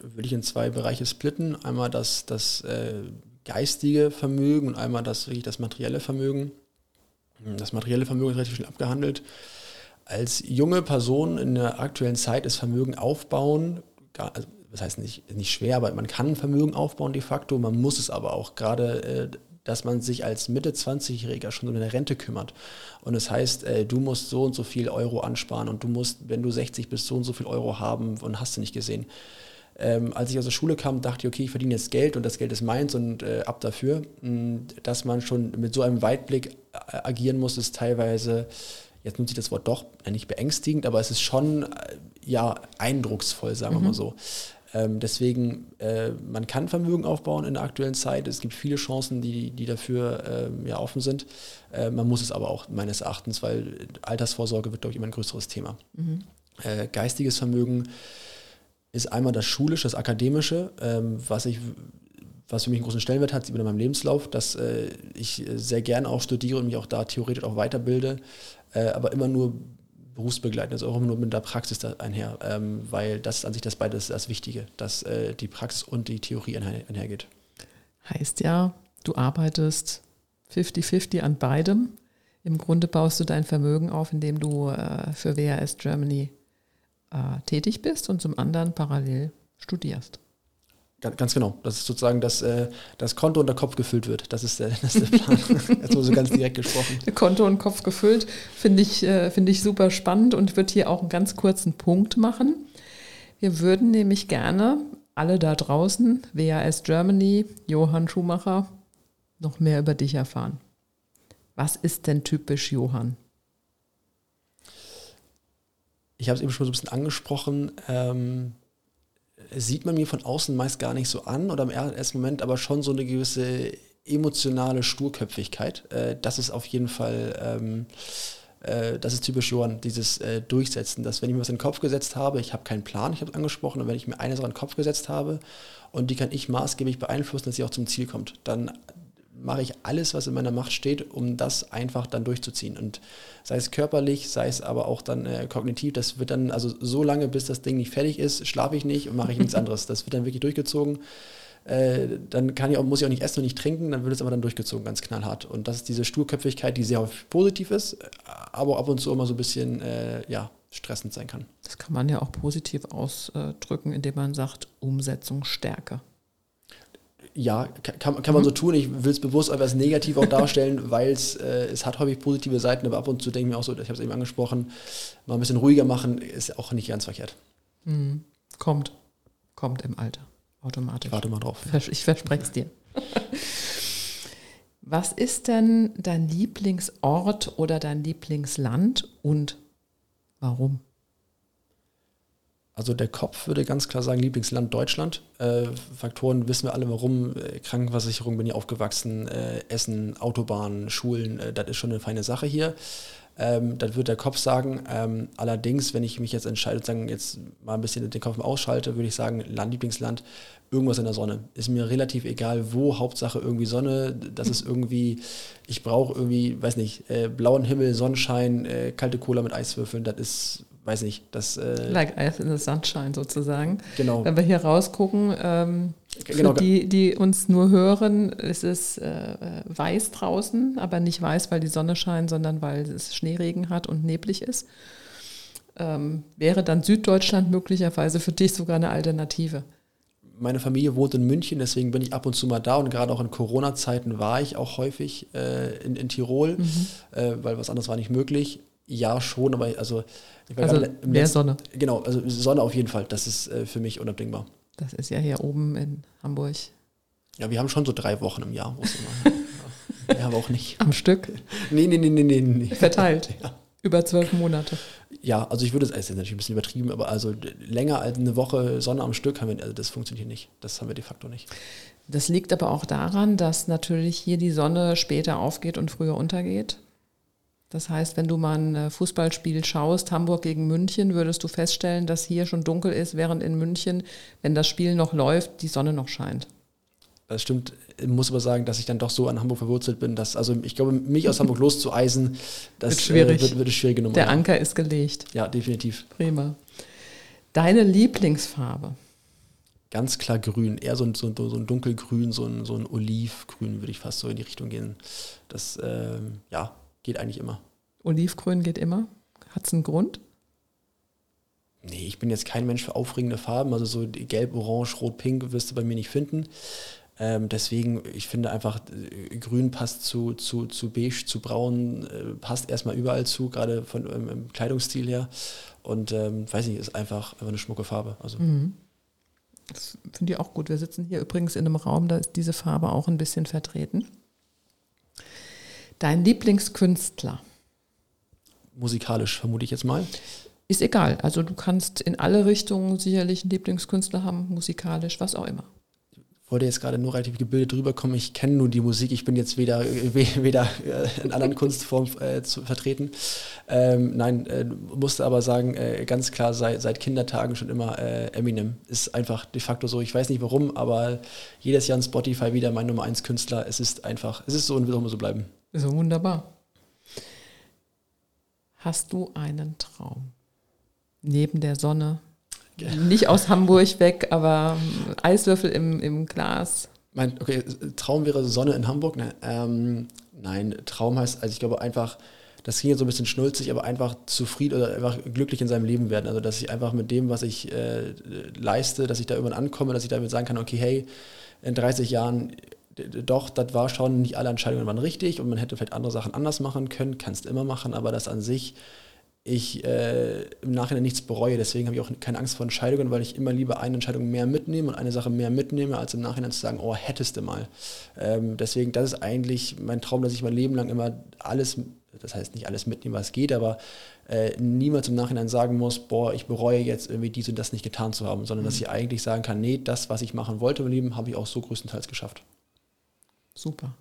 Würde ich in zwei Bereiche splitten. Einmal das, das äh, geistige Vermögen und einmal das wirklich das materielle Vermögen. Das materielle Vermögen ist relativ schnell abgehandelt. Als junge Person in der aktuellen Zeit ist Vermögen aufbauen, also das heißt nicht, nicht schwer, aber man kann Vermögen aufbauen de facto, man muss es aber auch. Gerade äh, dass man sich als Mitte 20-Jähriger schon um eine Rente kümmert. Und das heißt, äh, du musst so und so viel Euro ansparen und du musst, wenn du 60 bist, so und so viel Euro haben und hast du nicht gesehen. Ähm, als ich aus der Schule kam, dachte ich, okay, ich verdiene jetzt Geld und das Geld ist meins und äh, ab dafür. Dass man schon mit so einem Weitblick äh, agieren muss, ist teilweise, jetzt nutze ich das Wort doch, nicht beängstigend, aber es ist schon äh, ja eindrucksvoll, sagen mhm. wir mal so. Ähm, deswegen, äh, man kann Vermögen aufbauen in der aktuellen Zeit. Es gibt viele Chancen, die, die dafür ähm, ja, offen sind. Äh, man muss es aber auch meines Erachtens, weil Altersvorsorge wird, glaube ich, immer ein größeres Thema. Mhm. Äh, geistiges Vermögen ist einmal das schulische, das akademische, ähm, was ich was für mich einen großen Stellenwert hat, sieht man in meinem Lebenslauf, dass äh, ich sehr gerne auch studiere und mich auch da theoretisch auch weiterbilde, äh, aber immer nur berufsbegleitend, also auch nur mit der Praxis da einher, ähm, weil das ist an sich das beides das Wichtige, dass äh, die Praxis und die Theorie einher, einhergeht. Heißt ja, du arbeitest 50-50 an beidem. Im Grunde baust du dein Vermögen auf, indem du äh, für WRS Germany äh, tätig bist und zum anderen parallel studierst. Ganz genau. Das ist sozusagen, dass äh, das Konto und der Kopf gefüllt wird. Das ist der, das ist der Plan. Jetzt wurde so ganz direkt gesprochen. Konto und Kopf gefüllt finde ich, äh, find ich super spannend und würde hier auch einen ganz kurzen Punkt machen. Wir würden nämlich gerne alle da draußen, WAS Germany, Johann Schumacher, noch mehr über dich erfahren. Was ist denn typisch Johann? Ich habe es eben schon so ein bisschen angesprochen. Ähm, sieht man mir von außen meist gar nicht so an oder im ersten Moment aber schon so eine gewisse emotionale Sturköpfigkeit. Äh, das ist auf jeden Fall, ähm, äh, das ist typisch Johann, dieses äh, Durchsetzen, dass wenn ich mir was in den Kopf gesetzt habe, ich habe keinen Plan, ich habe es angesprochen, und wenn ich mir eine Sache in den Kopf gesetzt habe und die kann ich maßgeblich beeinflussen, dass sie auch zum Ziel kommt, dann mache ich alles, was in meiner Macht steht, um das einfach dann durchzuziehen. Und sei es körperlich, sei es aber auch dann äh, kognitiv, das wird dann, also so lange, bis das Ding nicht fertig ist, schlafe ich nicht und mache ich nichts anderes. Das wird dann wirklich durchgezogen. Äh, dann kann ich auch, muss ich auch nicht essen und nicht trinken, dann wird es aber dann durchgezogen, ganz knallhart. Und das ist diese Sturköpfigkeit, die sehr häufig positiv ist, aber ab und zu immer so ein bisschen, äh, ja, stressend sein kann. Das kann man ja auch positiv ausdrücken, indem man sagt, Umsetzungsstärke ja, kann, kann man mhm. so tun. Ich will es bewusst etwas negativ auch darstellen, weil es, äh, es hat häufig positive Seiten, aber ab und zu denke ich mir auch so, ich habe es eben angesprochen, mal ein bisschen ruhiger machen, ist auch nicht ganz verkehrt. Mhm. Kommt. Kommt im Alter. Automatisch. Warte mal drauf. Ich verspreche es dir. Was ist denn dein Lieblingsort oder dein Lieblingsland und warum? Also der Kopf würde ganz klar sagen, Lieblingsland Deutschland. Äh, Faktoren wissen wir alle warum. Äh, Krankenversicherung bin ich aufgewachsen, äh, Essen, Autobahnen, Schulen, äh, das ist schon eine feine Sache hier. Ähm, das wird der Kopf sagen. Ähm, allerdings, wenn ich mich jetzt entscheide, sagen, jetzt mal ein bisschen den Kopf ausschalte, würde ich sagen, Land, Lieblingsland, irgendwas in der Sonne. Ist mir relativ egal, wo, Hauptsache irgendwie Sonne. Das ist irgendwie, ich brauche irgendwie, weiß nicht, äh, blauen Himmel, Sonnenschein, äh, kalte Cola mit Eiswürfeln. Das ist weiß nicht, das. Äh, like Ice in the Sunshine sozusagen. Genau. Wenn wir hier rausgucken, ähm, genau. die, die uns nur hören, ist es äh, weiß draußen, aber nicht weiß, weil die Sonne scheint, sondern weil es Schneeregen hat und neblig ist. Ähm, wäre dann Süddeutschland möglicherweise für dich sogar eine Alternative? Meine Familie wohnt in München, deswegen bin ich ab und zu mal da und gerade auch in Corona-Zeiten war ich auch häufig äh, in, in, Tirol, mhm. äh, weil was anderes war nicht möglich. Ja, schon, aber also also mehr letzten, Sonne. Genau, also Sonne auf jeden Fall. Das ist äh, für mich unabdingbar. Das ist ja hier oben in Hamburg. Ja, wir haben schon so drei Wochen im Jahr, wo es immer. ja, aber auch nicht. Am Stück? Nee, nee, nee, nee, nee. nee. Verteilt. Ja. Über zwölf Monate. Ja, also ich würde es, ist natürlich ein bisschen übertrieben, aber also länger als eine Woche Sonne am Stück haben wir, also das funktioniert nicht. Das haben wir de facto nicht. Das liegt aber auch daran, dass natürlich hier die Sonne später aufgeht und früher untergeht. Das heißt, wenn du mal ein äh, Fußballspiel schaust, Hamburg gegen München, würdest du feststellen, dass hier schon dunkel ist, während in München, wenn das Spiel noch läuft, die Sonne noch scheint. Das stimmt. Ich muss aber sagen, dass ich dann doch so an Hamburg verwurzelt bin, dass, also ich glaube, mich aus Hamburg loszueisen, das wird, schwierig. Äh, wird, wird eine schwierige Nummer. Der Anker ist gelegt. Ja, definitiv. Prima. Deine Lieblingsfarbe? Ganz klar grün, eher so ein, so, so ein dunkelgrün, so ein, so ein Olivgrün würde ich fast so in die Richtung gehen. Das, ähm, ja, Geht eigentlich immer. Olivgrün geht immer? Hat es einen Grund? Nee, ich bin jetzt kein Mensch für aufregende Farben. Also so gelb, orange, rot, pink wirst du bei mir nicht finden. Ähm, deswegen, ich finde einfach, äh, grün passt zu, zu, zu beige, zu braun, äh, passt erstmal überall zu, gerade von ähm, Kleidungsstil her. Und ähm, weiß nicht, ist einfach, einfach eine schmucke Farbe. Also. Mhm. Das finde ich auch gut. Wir sitzen hier übrigens in einem Raum, da ist diese Farbe auch ein bisschen vertreten. Dein Lieblingskünstler? Musikalisch, vermute ich jetzt mal. Ist egal. Also du kannst in alle Richtungen sicherlich einen Lieblingskünstler haben, musikalisch, was auch immer. Ich wollte jetzt gerade nur relativ gebildet rüberkommen. Ich kenne nur die Musik. Ich bin jetzt weder, weder in anderen Kunstformen äh, zu vertreten. Ähm, nein, äh, musste aber sagen, äh, ganz klar seit, seit Kindertagen schon immer äh, Eminem. Ist einfach de facto so. Ich weiß nicht warum, aber jedes Jahr in Spotify wieder mein Nummer 1 Künstler. Es ist einfach, es ist so und wird auch immer so bleiben. So wunderbar. Hast du einen Traum? Neben der Sonne? Ja. Nicht aus Hamburg weg, aber Eiswürfel im, im Glas. Mein, okay, Traum wäre Sonne in Hamburg. Ne? Ähm, nein, Traum heißt, also ich glaube einfach, das ging jetzt so ein bisschen schnulzig, aber einfach zufrieden oder einfach glücklich in seinem Leben werden. Also dass ich einfach mit dem, was ich äh, leiste, dass ich da irgendwann ankomme, dass ich damit sagen kann, okay, hey, in 30 Jahren doch, das war schon, nicht alle Entscheidungen waren richtig und man hätte vielleicht andere Sachen anders machen können, kannst immer machen, aber das an sich, ich äh, im Nachhinein nichts bereue. Deswegen habe ich auch keine Angst vor Entscheidungen, weil ich immer lieber eine Entscheidung mehr mitnehme und eine Sache mehr mitnehme, als im Nachhinein zu sagen, oh, hättest du mal. Ähm, deswegen, das ist eigentlich mein Traum, dass ich mein Leben lang immer alles, das heißt nicht alles mitnehme, was geht, aber äh, niemals im Nachhinein sagen muss, boah, ich bereue jetzt irgendwie dies und das nicht getan zu haben, sondern mhm. dass ich eigentlich sagen kann, nee, das, was ich machen wollte im Leben, habe ich auch so größtenteils geschafft. Super.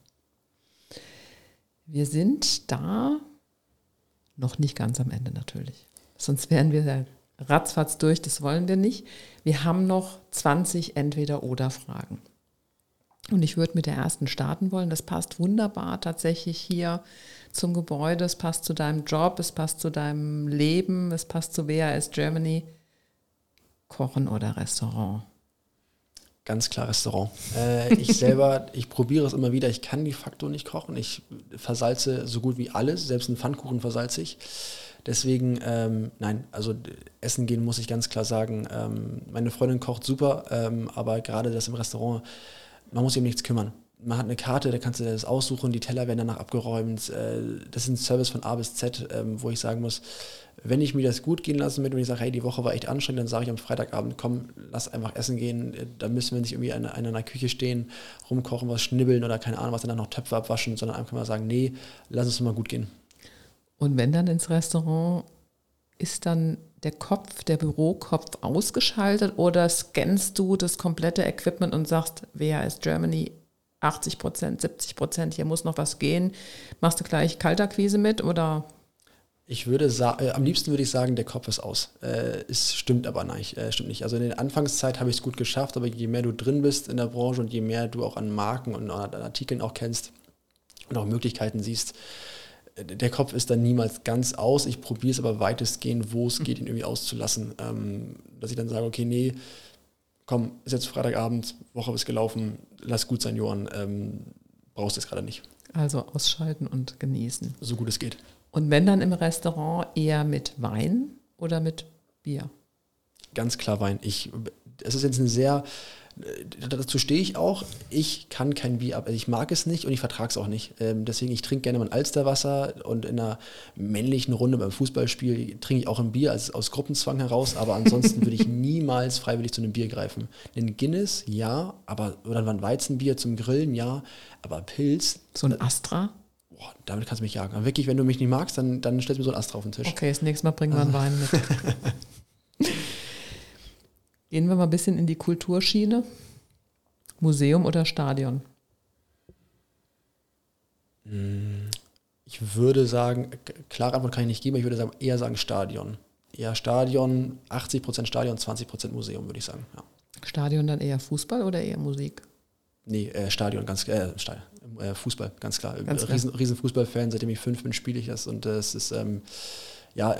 Wir sind da noch nicht ganz am Ende natürlich. Sonst wären wir ratzfatz durch, das wollen wir nicht. Wir haben noch 20 Entweder-Oder-Fragen. Und ich würde mit der ersten starten wollen. Das passt wunderbar tatsächlich hier zum Gebäude. Es passt zu deinem Job, es passt zu deinem Leben, es passt zu WAS Germany. Kochen oder Restaurant? Ganz klar Restaurant. Äh, ich selber, ich probiere es immer wieder. Ich kann de facto nicht kochen. Ich versalze so gut wie alles. Selbst einen Pfannkuchen versalze ich. Deswegen, ähm, nein, also essen gehen muss ich ganz klar sagen. Ähm, meine Freundin kocht super, ähm, aber gerade das im Restaurant, man muss sich um nichts kümmern. Man hat eine Karte, da kannst du das aussuchen, die Teller werden danach abgeräumt. Äh, das ist ein Service von A bis Z, ähm, wo ich sagen muss, wenn ich mir das gut gehen lassen will und ich sage, hey, die Woche war echt anstrengend, dann sage ich am Freitagabend, komm, lass einfach essen gehen. Da müssen wir nicht irgendwie in einer Küche stehen, rumkochen, was schnibbeln oder keine Ahnung, was dann noch Töpfe abwaschen, sondern einfach mal sagen, nee, lass es mal gut gehen. Und wenn dann ins Restaurant, ist dann der Kopf, der Bürokopf ausgeschaltet oder scannst du das komplette Equipment und sagst, wer ist Germany 80 Prozent, 70 Prozent, hier muss noch was gehen. Machst du gleich Kaltakquise mit oder? Ich würde sagen, äh, am liebsten würde ich sagen, der Kopf ist aus. Äh, es stimmt aber nicht, äh, stimmt nicht. Also in der Anfangszeit habe ich es gut geschafft, aber je mehr du drin bist in der Branche und je mehr du auch an Marken und an Artikeln auch kennst und auch Möglichkeiten siehst, der Kopf ist dann niemals ganz aus. Ich probiere es aber weitestgehend, wo es geht, ihn irgendwie auszulassen. Ähm, dass ich dann sage, okay, nee, komm, ist jetzt Freitagabend, Woche ist gelaufen, lass gut sein, Johann, ähm, brauchst du es gerade nicht. Also ausschalten und genießen. So gut es geht. Und wenn dann im Restaurant eher mit Wein oder mit Bier? Ganz klar Wein. Ich, es ist jetzt eine sehr dazu stehe ich auch. Ich kann kein Bier ab. Also ich mag es nicht und ich vertrage es auch nicht. Ähm, deswegen, ich trinke gerne mein Alsterwasser und in einer männlichen Runde beim Fußballspiel trinke ich auch ein Bier also aus Gruppenzwang heraus. Aber ansonsten würde ich niemals freiwillig zu einem Bier greifen. Ein Guinness, ja, aber oder ein Weizenbier zum Grillen, ja. Aber Pilz. So ein Astra? Boah, damit kannst du mich jagen. Aber wirklich, wenn du mich nicht magst, dann, dann stellst du mir so ein Astra auf den Tisch. Okay, das nächste Mal bringen wir einen Wein mit. Gehen wir mal ein bisschen in die Kulturschiene. Museum oder Stadion? Hm, ich würde sagen, klare Antwort kann ich nicht geben, ich würde sagen, eher sagen Stadion. Eher Stadion, 80% Stadion, 20% Museum, würde ich sagen. Ja. Stadion dann eher Fußball oder eher Musik? Nee, äh, Stadion, ganz äh, Stadion, äh, Fußball, ganz klar. Ganz Riesen, Riesen Fußballfan, seitdem ich fünf bin, spiele ich das und es ist ähm, ja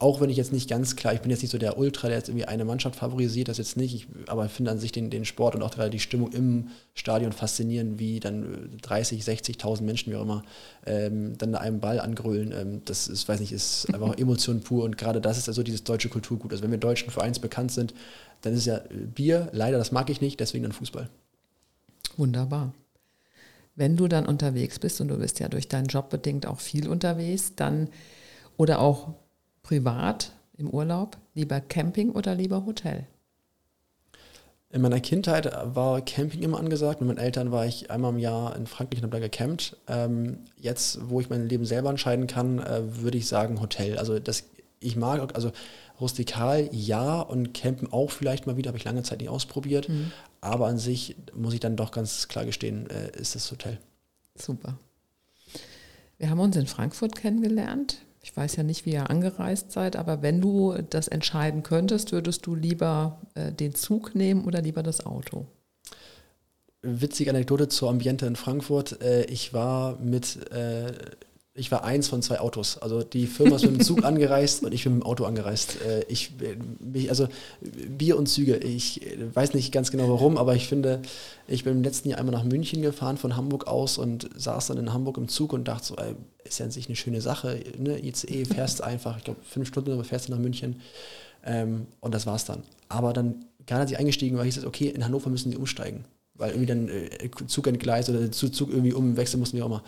auch wenn ich jetzt nicht ganz klar, ich bin jetzt nicht so der Ultra, der jetzt irgendwie eine Mannschaft favorisiert, das jetzt nicht, ich, aber ich finde an sich den, den Sport und auch gerade die Stimmung im Stadion faszinierend, wie dann 30, 60.000 Menschen, wie auch immer, ähm, dann einem Ball angrölen. Ähm, das ist, weiß nicht, ist einfach Emotion pur und gerade das ist also dieses deutsche Kulturgut. Also wenn wir deutschen Vereins bekannt sind, dann ist ja Bier, leider, das mag ich nicht, deswegen dann Fußball. Wunderbar. Wenn du dann unterwegs bist und du bist ja durch deinen Job bedingt auch viel unterwegs, dann oder auch privat im Urlaub? Lieber Camping oder lieber Hotel? In meiner Kindheit war Camping immer angesagt. Mit meinen Eltern war ich einmal im Jahr in Frankreich und habe da gecampt. Ähm, jetzt, wo ich mein Leben selber entscheiden kann, äh, würde ich sagen Hotel. Also das, ich mag, also rustikal ja und campen auch vielleicht mal wieder, habe ich lange Zeit nicht ausprobiert. Mhm. Aber an sich muss ich dann doch ganz klar gestehen, äh, ist das Hotel. Super. Wir haben uns in Frankfurt kennengelernt. Ich weiß ja nicht, wie ihr angereist seid, aber wenn du das entscheiden könntest, würdest du lieber äh, den Zug nehmen oder lieber das Auto? Witzige Anekdote zur Ambiente in Frankfurt. Äh, ich war mit äh, ich war eins von zwei Autos. Also die Firma ist mit dem Zug angereist und ich bin mit dem Auto angereist. Äh, ich, also Bier und Züge. Ich weiß nicht ganz genau warum, aber ich finde, ich bin im letzten Jahr einmal nach München gefahren von Hamburg aus und saß dann in Hamburg im Zug und dachte so, ey, ist ja an sich eine schöne Sache. Ne? ICE fährst einfach, ich glaube fünf Stunden fährst du nach München. Ähm, und das war's dann. Aber dann, gerade als ich eingestiegen war, hieß es, okay, in Hannover müssen sie umsteigen weil irgendwie dann äh, Zug entgleist oder Zug irgendwie umwechseln mussten, wie auch immer.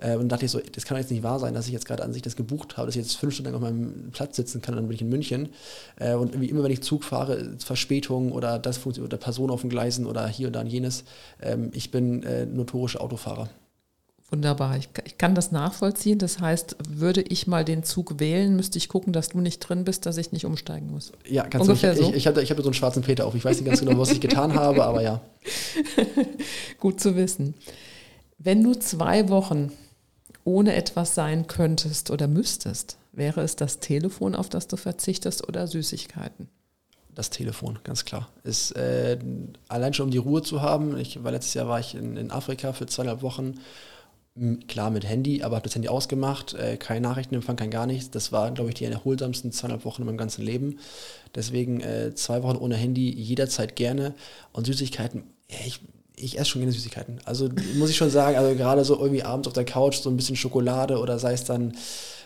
Äh, und dachte ich so, das kann jetzt nicht wahr sein, dass ich jetzt gerade an sich das gebucht habe, dass ich jetzt fünf Stunden lang auf meinem Platz sitzen kann, dann bin ich in München. Äh, und irgendwie immer, wenn ich Zug fahre, Verspätungen oder das funktioniert, oder Person auf den Gleisen oder hier und da und jenes. Ähm, ich bin äh, notorischer Autofahrer. Wunderbar, ich, ich, kann das nachvollziehen. Das heißt, würde ich mal den Zug wählen, müsste ich gucken, dass du nicht drin bist, dass ich nicht umsteigen muss. Ja, ganz Ungefähr du, ich, so. ich, ich, hatte, ich hatte so einen schwarzen Peter auf. Ich weiß nicht ganz genau, was ich getan habe, aber ja. Gut zu wissen. Wenn du zwei Wochen ohne etwas sein könntest oder müsstest, wäre es das Telefon, auf das du verzichtest oder Süßigkeiten? das Telefon, ganz klar. Ist äh, allein schon um die Ruhe zu haben. Ich war letztes Jahr war ich in, in Afrika für zweieinhalb Wochen. Klar mit Handy, aber habe das Handy ausgemacht, äh, kein Nachrichtenempfang, kein gar nichts. Das war, glaube ich, die erholsamsten zweieinhalb Wochen in meinem ganzen Leben. Deswegen äh, zwei Wochen ohne Handy jederzeit gerne. Und Süßigkeiten, ja, ich, ich esse schon gerne Süßigkeiten. Also muss ich schon sagen, also gerade so irgendwie abends auf der Couch so ein bisschen Schokolade oder sei es dann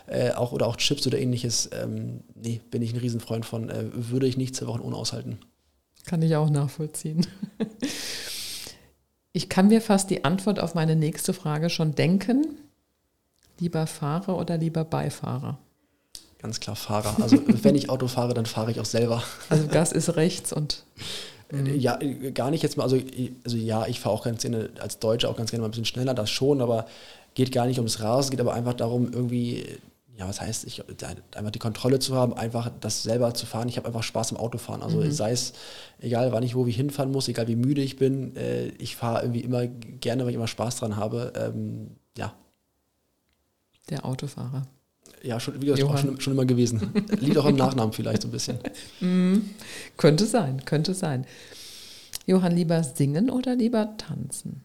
äh, auch oder auch Chips oder ähnliches, ähm, nee, bin ich ein Riesenfreund von, äh, würde ich nicht zwei Wochen ohne aushalten. Kann ich auch nachvollziehen. Ich kann mir fast die Antwort auf meine nächste Frage schon denken. Lieber Fahrer oder lieber Beifahrer? Ganz klar Fahrer. Also wenn ich Auto fahre, dann fahre ich auch selber. Also Gas ist rechts und äh, ja, gar nicht jetzt mal, also, also ja, ich fahre auch ganz gerne als Deutscher auch ganz gerne mal ein bisschen schneller, das schon, aber geht gar nicht ums Rasen, geht aber einfach darum, irgendwie ja, was heißt, ich, einfach die Kontrolle zu haben, einfach das selber zu fahren. Ich habe einfach Spaß im Autofahren. Also mhm. sei es egal, wann ich wo ich hinfahren muss, egal wie müde ich bin, äh, ich fahre irgendwie immer gerne, weil ich immer Spaß dran habe. Ähm, ja. Der Autofahrer. Ja, schon, wie gesagt, schon, schon, immer gewesen. Liegt auch im Nachnamen vielleicht so ein bisschen. Mhm. Könnte sein, könnte sein. Johann, lieber singen oder lieber tanzen?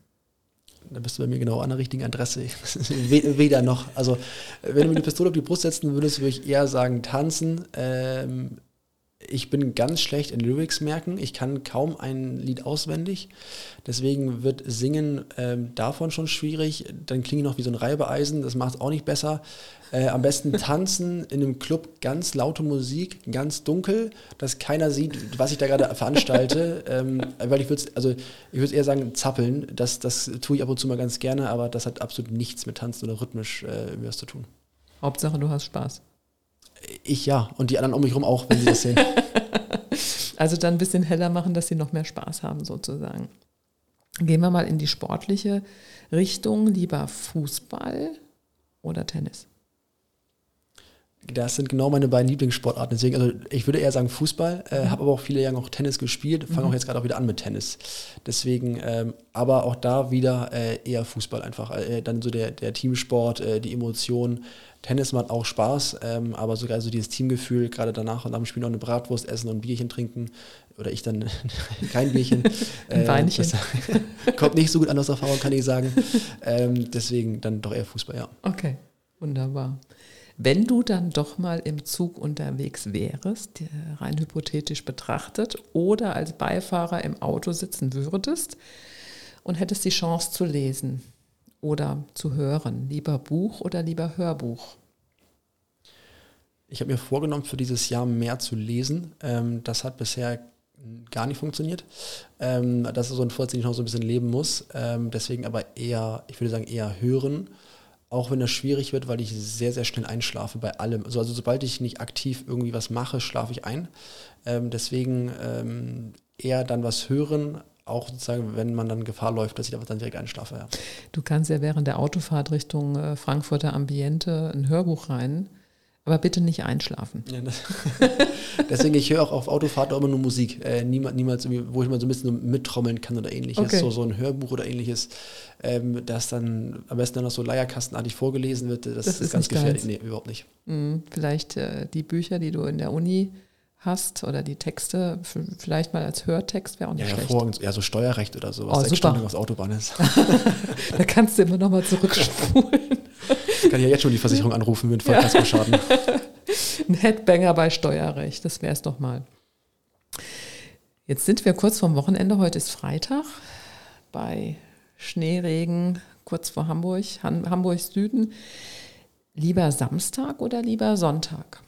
Da bist du bei mir genau an der richtigen Adresse. Weder noch. Also, wenn du mir die Pistole auf die Brust setzen würdest, würde ich eher sagen tanzen. Ähm, ich bin ganz schlecht in Lyrics merken. Ich kann kaum ein Lied auswendig. Deswegen wird Singen ähm, davon schon schwierig. Dann klinge ich noch wie so ein Reibeeisen. Das macht es auch nicht besser. Äh, am besten tanzen in einem Club, ganz laute Musik, ganz dunkel, dass keiner sieht, was ich da gerade veranstalte. ähm, weil ich würde also ich würde eher sagen, zappeln. Das, das tue ich ab und zu mal ganz gerne, aber das hat absolut nichts mit Tanzen oder rhythmisch äh, was zu tun. Hauptsache, du hast Spaß. Ich ja, und die anderen um mich herum auch, wenn sie das sehen. also dann ein bisschen heller machen, dass sie noch mehr Spaß haben, sozusagen. Gehen wir mal in die sportliche Richtung. Lieber Fußball oder Tennis? Das sind genau meine beiden Lieblingssportarten. Deswegen, also ich würde eher sagen Fußball, äh, mhm. habe aber auch viele Jahre auch Tennis gespielt, fange mhm. auch jetzt gerade auch wieder an mit Tennis. Deswegen, ähm, aber auch da wieder äh, eher Fußball einfach. Äh, dann so der, der Teamsport, äh, die Emotionen. Tennis macht auch Spaß, ähm, aber sogar so dieses Teamgefühl, gerade danach und nach dem Spiel noch eine Bratwurst essen und ein Bierchen trinken. Oder ich dann kein Bierchen. ein ähm, Weinchen. kommt nicht so gut an aus Erfahrung, kann ich sagen. Ähm, deswegen dann doch eher Fußball, ja. Okay, wunderbar. Wenn du dann doch mal im Zug unterwegs wärst, rein hypothetisch betrachtet, oder als Beifahrer im Auto sitzen würdest und hättest die Chance zu lesen oder zu hören, lieber Buch oder lieber Hörbuch? Ich habe mir vorgenommen, für dieses Jahr mehr zu lesen. Ähm, das hat bisher gar nicht funktioniert. Ähm, das ist so ein Vorzug, den ich noch so ein bisschen leben muss. Ähm, deswegen aber eher, ich würde sagen, eher hören auch wenn das schwierig wird, weil ich sehr, sehr schnell einschlafe bei allem. Also, also sobald ich nicht aktiv irgendwie was mache, schlafe ich ein. Ähm, deswegen ähm, eher dann was hören, auch sozusagen, wenn man dann Gefahr läuft, dass ich dann direkt einschlafe. Ja. Du kannst ja während der Autofahrt Richtung äh, Frankfurter Ambiente ein Hörbuch rein aber bitte nicht einschlafen. Ja, deswegen, ich höre auch auf Autofahrt immer nur Musik. Äh, niemals, niemals wo ich mal so ein bisschen mittrommeln kann oder ähnliches. Okay. So, so ein Hörbuch oder ähnliches, ähm, das dann am besten dann noch so leierkastenartig vorgelesen wird. Das, das ist, ist, ganz gefährlich. Nee, überhaupt nicht. Mhm, vielleicht äh, die Bücher, die du in der Uni hast oder die Texte, vielleicht mal als Hörtext wäre auch nicht ja, schlecht. Ja, so Steuerrecht oder sowas, oh, sechs super. Stunden aufs Autobahn ist. da kannst du immer noch mal zurückspulen. Kann ich ja jetzt schon die Versicherung anrufen mit Vollkaskoschaden. Ja. Ein Headbanger bei Steuerrecht, das wäre es doch mal. Jetzt sind wir kurz vorm Wochenende. Heute ist Freitag bei Schneeregen kurz vor Hamburg, Hamburg Süden. Lieber Samstag oder lieber Sonntag?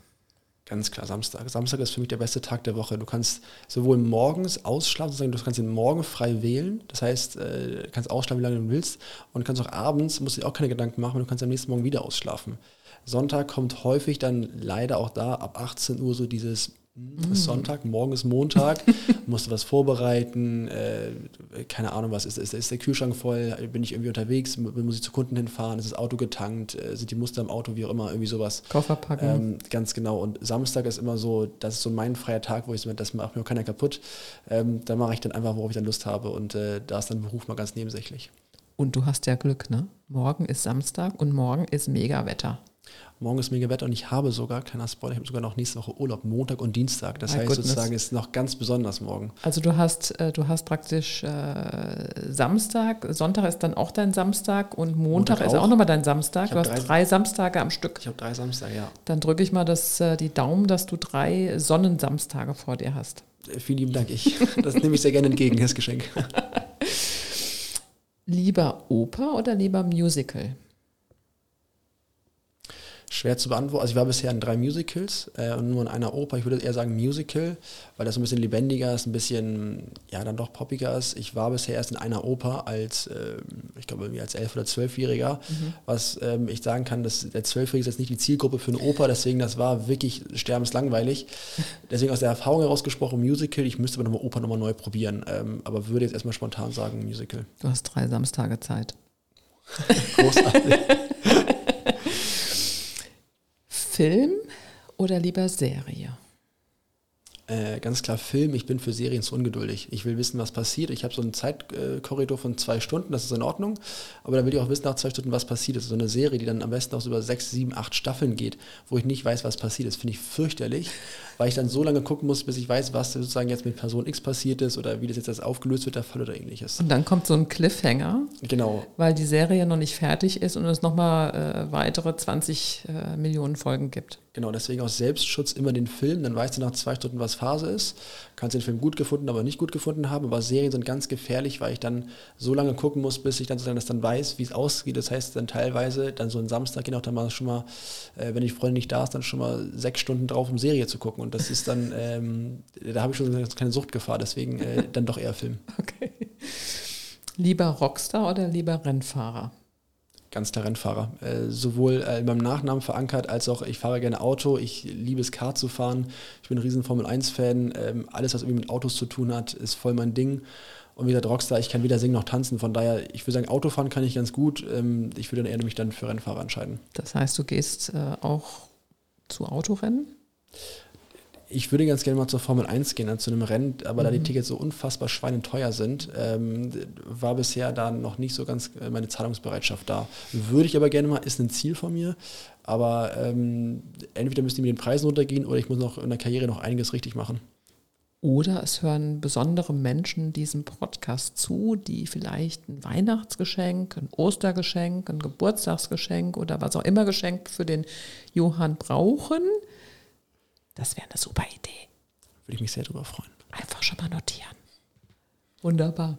Ganz klar, Samstag. Samstag ist für mich der beste Tag der Woche. Du kannst sowohl morgens ausschlafen, sozusagen, du kannst den Morgen frei wählen. Das heißt, äh, du kannst ausschlafen, wie lange du willst. Und kannst auch abends, musst dir auch keine Gedanken machen, du kannst am nächsten Morgen wieder ausschlafen. Sonntag kommt häufig dann leider auch da ab 18 Uhr so dieses es ist Sonntag, morgen ist Montag, musst du was vorbereiten, äh, keine Ahnung was, ist, ist, ist, der Kühlschrank voll, bin ich irgendwie unterwegs, muss ich zu Kunden hinfahren, ist das Auto getankt, äh, sind die Muster im Auto, wie auch immer, irgendwie sowas. Koffer packen. Ähm, ganz genau und Samstag ist immer so, das ist so mein freier Tag, wo ich so, das macht mir auch keiner kaputt, ähm, da mache ich dann einfach, worauf ich dann Lust habe und äh, da ist dann Beruf mal ganz nebensächlich. Und du hast ja Glück, ne? Morgen ist Samstag und morgen ist mega Wetter. Morgen ist mega Wetter und ich habe sogar, kleiner Spoiler, ich habe sogar noch nächste Woche Urlaub, Montag und Dienstag. Das My heißt goodness. sozusagen, ist noch ganz besonders morgen. Also du hast, äh, du hast praktisch äh, Samstag, Sonntag ist dann auch dein Samstag und Montag, Montag ist auch, auch. nochmal dein Samstag. Ich Du hast drei- drei Samstage am Stück. Ich habe drei Samstag, ja. Dann drücke ich mal das, äh, die Daumen, dass du drei Sonnensamstage vor dir hast. Äh, Vielen lieben Dank. Ich, das nehme ich sehr gerne entgegen, das Geschenk. Lieber Oper oder lieber Musical? Schwer zu beantworten. Also ich war bisher in drei Musicals äh, und nur in einer Oper. Ich würde eher sagen Musical, weil das so ein bisschen lebendiger ist, ein bisschen, ja, dann doch poppiger ist. Ich war bisher erst in einer Oper als, ähm, ich glaube, irgendwie als Elf- oder Zwölfjähriger, was ähm, ich sagen kann, dass der Zwölfjährige ist jetzt nicht die Zielgruppe für eine Oper, deswegen das war wirklich sterbenslangweilig. Deswegen aus der Erfahrung herausgesprochen Musical, ich müsste aber nochmal Oper nochmal neu probieren, ähm, aber würde jetzt erstmal spontan sagen Musical. Du hast drei Samstage Zeit. Großartig. Film oder lieber Serie? Äh, ganz klar Film, ich bin für Serien zu ungeduldig. Ich will wissen, was passiert. Ich habe so einen Zeitkorridor von zwei Stunden, das ist in Ordnung. Aber dann will ich auch wissen nach zwei Stunden, was passiert ist. So eine Serie, die dann am besten auch so über sechs, sieben, acht Staffeln geht, wo ich nicht weiß, was passiert ist, finde ich fürchterlich, weil ich dann so lange gucken muss, bis ich weiß, was sozusagen jetzt mit Person X passiert ist oder wie das jetzt aufgelöst wird, der Fall oder ähnliches. Und dann kommt so ein Cliffhanger, Genau, weil die Serie noch nicht fertig ist und es nochmal äh, weitere 20 äh, Millionen Folgen gibt. Genau, deswegen aus Selbstschutz immer den Film, dann weißt du nach zwei Stunden, was Phase ist. Kannst den Film gut gefunden, aber nicht gut gefunden haben. Aber Serien sind ganz gefährlich, weil ich dann so lange gucken muss, bis ich dann sozusagen das dann weiß, wie es ausgeht. Das heißt dann teilweise, dann so ein Samstag gehen auch dann mal schon mal, äh, wenn die Freundin nicht da ist, dann schon mal sechs Stunden drauf, um Serie zu gucken. Und das ist dann, ähm, da habe ich schon so eine kleine Suchtgefahr, deswegen äh, dann doch eher Film. Okay. Lieber Rockstar oder lieber Rennfahrer? Ganz klar Rennfahrer. Äh, sowohl äh, in meinem Nachnamen verankert, als auch ich fahre gerne Auto. Ich liebe es, Kart zu fahren. Ich bin ein riesen Formel-1-Fan. Ähm, alles, was irgendwie mit Autos zu tun hat, ist voll mein Ding. Und wie gesagt, Rockstar, ich kann weder singen noch tanzen. Von daher, ich würde sagen, Autofahren kann ich ganz gut. Ähm, ich würde dann eher mich dann für Rennfahrer entscheiden. Das heißt, du gehst äh, auch zu Autorennen? Ich würde ganz gerne mal zur Formel 1 gehen, also zu einem Rennen, aber da die Tickets so unfassbar schweineteuer sind, ähm, war bisher da noch nicht so ganz äh, meine Zahlungsbereitschaft da. Würde ich aber gerne mal, ist ein Ziel von mir, aber ähm, entweder müssen die mit den Preisen runtergehen oder ich muss noch in der Karriere noch einiges richtig machen. Oder es hören besondere Menschen diesem Podcast zu, die vielleicht ein Weihnachtsgeschenk, ein Ostergeschenk, ein Geburtstagsgeschenk oder was auch immer Geschenk für den Johann brauchen. Das wäre eine super Idee. Würde ich mich sehr darüber freuen. Einfach schon mal notieren. Wunderbar.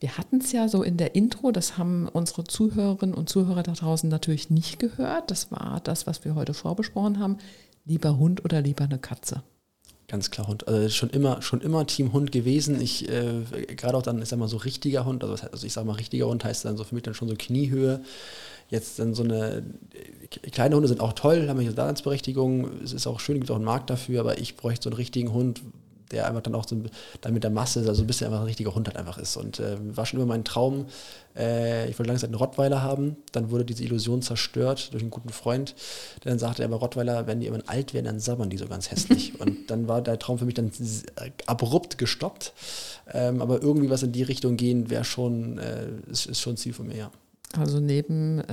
Wir hatten es ja so in der Intro, das haben unsere Zuhörerinnen und Zuhörer da draußen natürlich nicht gehört. Das war das, was wir heute vorbesprochen haben. Lieber Hund oder lieber eine Katze? Ganz klar Hund. Also schon immer, schon immer Team Hund gewesen. Ich, äh, gerade auch dann, ich sag mal, so richtiger Hund, also, also ich sag mal, richtiger Hund heißt dann so für mich dann schon so Kniehöhe. Jetzt dann so eine, kleine Hunde sind auch toll, haben ja Daseinsberechtigung, es ist auch schön, gibt auch einen Markt dafür, aber ich bräuchte so einen richtigen Hund, der einfach dann auch so dann mit der Masse, also ein bisschen einfach ein richtiger Hund halt einfach ist. Und äh, war schon immer mein Traum. Äh, ich wollte lange Zeit einen Rottweiler haben, dann wurde diese Illusion zerstört durch einen guten Freund, der dann sagte, aber Rottweiler, wenn die irgendwann alt werden, dann sabbern die so ganz hässlich. Und dann war der Traum für mich dann äh, abrupt gestoppt. Ähm, aber irgendwie was in die Richtung gehen, wäre schon, äh, ist, ist schon ein Ziel von mir, ja. Also neben äh,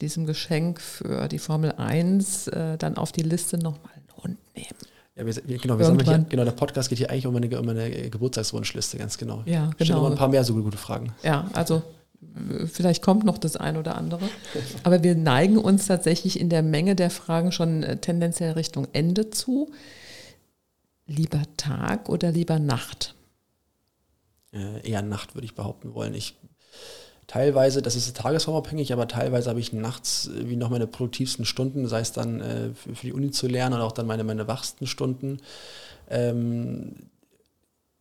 diesem Geschenk für die Formel 1 äh, dann auf die Liste nochmal einen Hund nehmen. Ja, wir, wir, genau, wir sammeln hier, Irgendwann. genau, der Podcast geht hier eigentlich um meine, um meine Geburtstagswunschliste, ganz genau. Ja, Stellen genau. noch ein paar mehr so gute Fragen. Ja, also vielleicht kommt noch das ein oder andere. Aber wir neigen uns tatsächlich in der Menge der Fragen schon äh, tendenziell Richtung Ende zu. Lieber Tag oder lieber Nacht? äh, eher Nacht, würde ich behaupten wollen. Ich teilweise, das ist tagesformabhängig, aber teilweise habe ich nachts wie noch meine produktivsten Stunden, sei es dann äh, für, für die Uni zu lernen oder auch dann meine, meine wachsten Stunden. Ähm,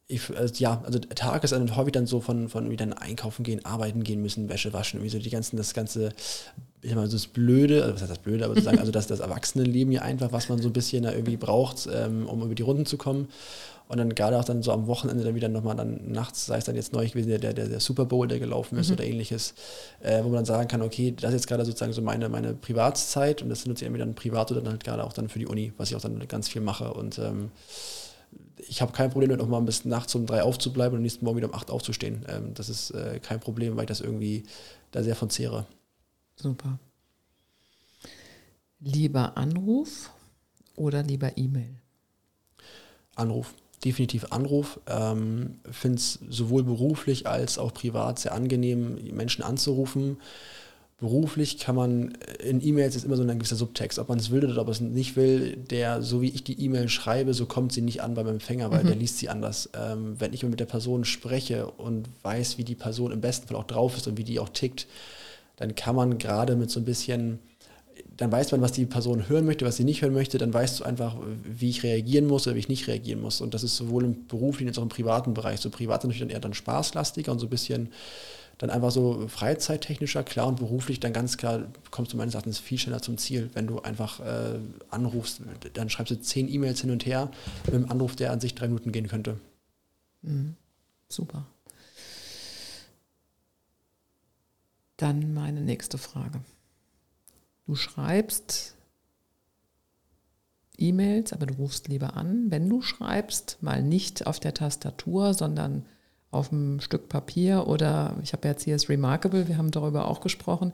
ich, also, ja, also der Tag ist dann häufig dann so von, von wie dann einkaufen gehen, arbeiten gehen müssen, Wäsche waschen, wie so die ganzen, das ganze, ich sag mal, so das Blöde, also was heißt das Blöde, aber sozusagen, also das, das Erwachsenenleben ja einfach, was man so ein bisschen da irgendwie braucht, ähm, um über die Runden zu kommen. Und dann gerade auch dann so am Wochenende dann wieder nochmal dann nachts, sei es dann jetzt neulich gewesen, der, der, der Super Bowl, der gelaufen ist oder ähnliches, äh, wo man dann sagen kann, okay, das ist jetzt gerade sozusagen so meine, meine Privatszeit und das nutze ich entweder dann privat oder dann halt gerade auch dann für die Uni, was ich auch dann ganz viel mache. Und ähm, ich habe kein Problem auch mal bis nachts um drei aufzubleiben und am nächsten Morgen wieder um acht aufzustehen. Ähm, das ist äh, kein Problem, weil ich das irgendwie da sehr von zehre. Super. Lieber Anruf oder lieber E-Mail? Anruf. Definitiv Anruf. Ähm, Finde es sowohl beruflich als auch privat sehr angenehm, Menschen anzurufen. Beruflich kann man in E-Mails ist immer so ein gewisser Subtext, ob man es will oder ob man es nicht will, der, so wie ich die E-Mail schreibe, so kommt sie nicht an beim Empfänger, weil mhm. der liest sie anders. Ähm, wenn ich mit der Person spreche und weiß, wie die Person im besten Fall auch drauf ist und wie die auch tickt, dann kann man gerade mit so ein bisschen dann weiß man, was die Person hören möchte, was sie nicht hören möchte, dann weißt du einfach, wie ich reagieren muss oder wie ich nicht reagieren muss. Und das ist sowohl im beruflichen als auch im privaten Bereich. So privat natürlich dann eher dann spaßlastiger und so ein bisschen dann einfach so freizeittechnischer, klar und beruflich dann ganz klar kommst du meines Erachtens viel schneller zum Ziel. Wenn du einfach äh, anrufst, dann schreibst du zehn E-Mails hin und her mit einem Anruf, der an sich drei Minuten gehen könnte. Mhm. Super. Dann meine nächste Frage. Du schreibst E-Mails, aber du rufst lieber an. Wenn du schreibst, mal nicht auf der Tastatur, sondern auf einem Stück Papier oder ich habe jetzt hier das Remarkable, wir haben darüber auch gesprochen.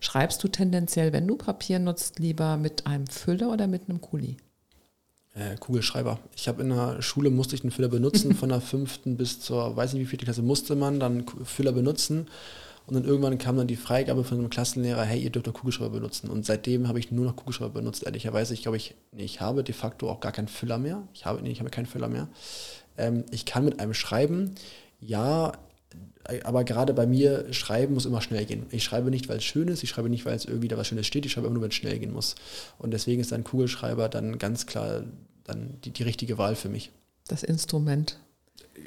Schreibst du tendenziell, wenn du Papier nutzt, lieber mit einem Füller oder mit einem Kuli? Äh, Kugelschreiber. Ich habe in der Schule musste ich einen Füller benutzen, von der fünften bis zur, weiß nicht wie vierte Klasse musste man dann Füller benutzen. Und dann irgendwann kam dann die Freigabe von einem Klassenlehrer, hey, ihr dürft doch Kugelschreiber benutzen. Und seitdem habe ich nur noch Kugelschreiber benutzt, ehrlicherweise. Ich glaube, ich, nee, ich habe de facto auch gar keinen Füller mehr. Ich habe, nee, ich habe keinen Füller mehr. Ähm, ich kann mit einem schreiben, ja, aber gerade bei mir, schreiben muss immer schnell gehen. Ich schreibe nicht, weil es schön ist, ich schreibe nicht, weil es irgendwie da was Schönes steht, ich schreibe immer nur, wenn es schnell gehen muss. Und deswegen ist ein Kugelschreiber dann ganz klar dann die, die richtige Wahl für mich. Das Instrument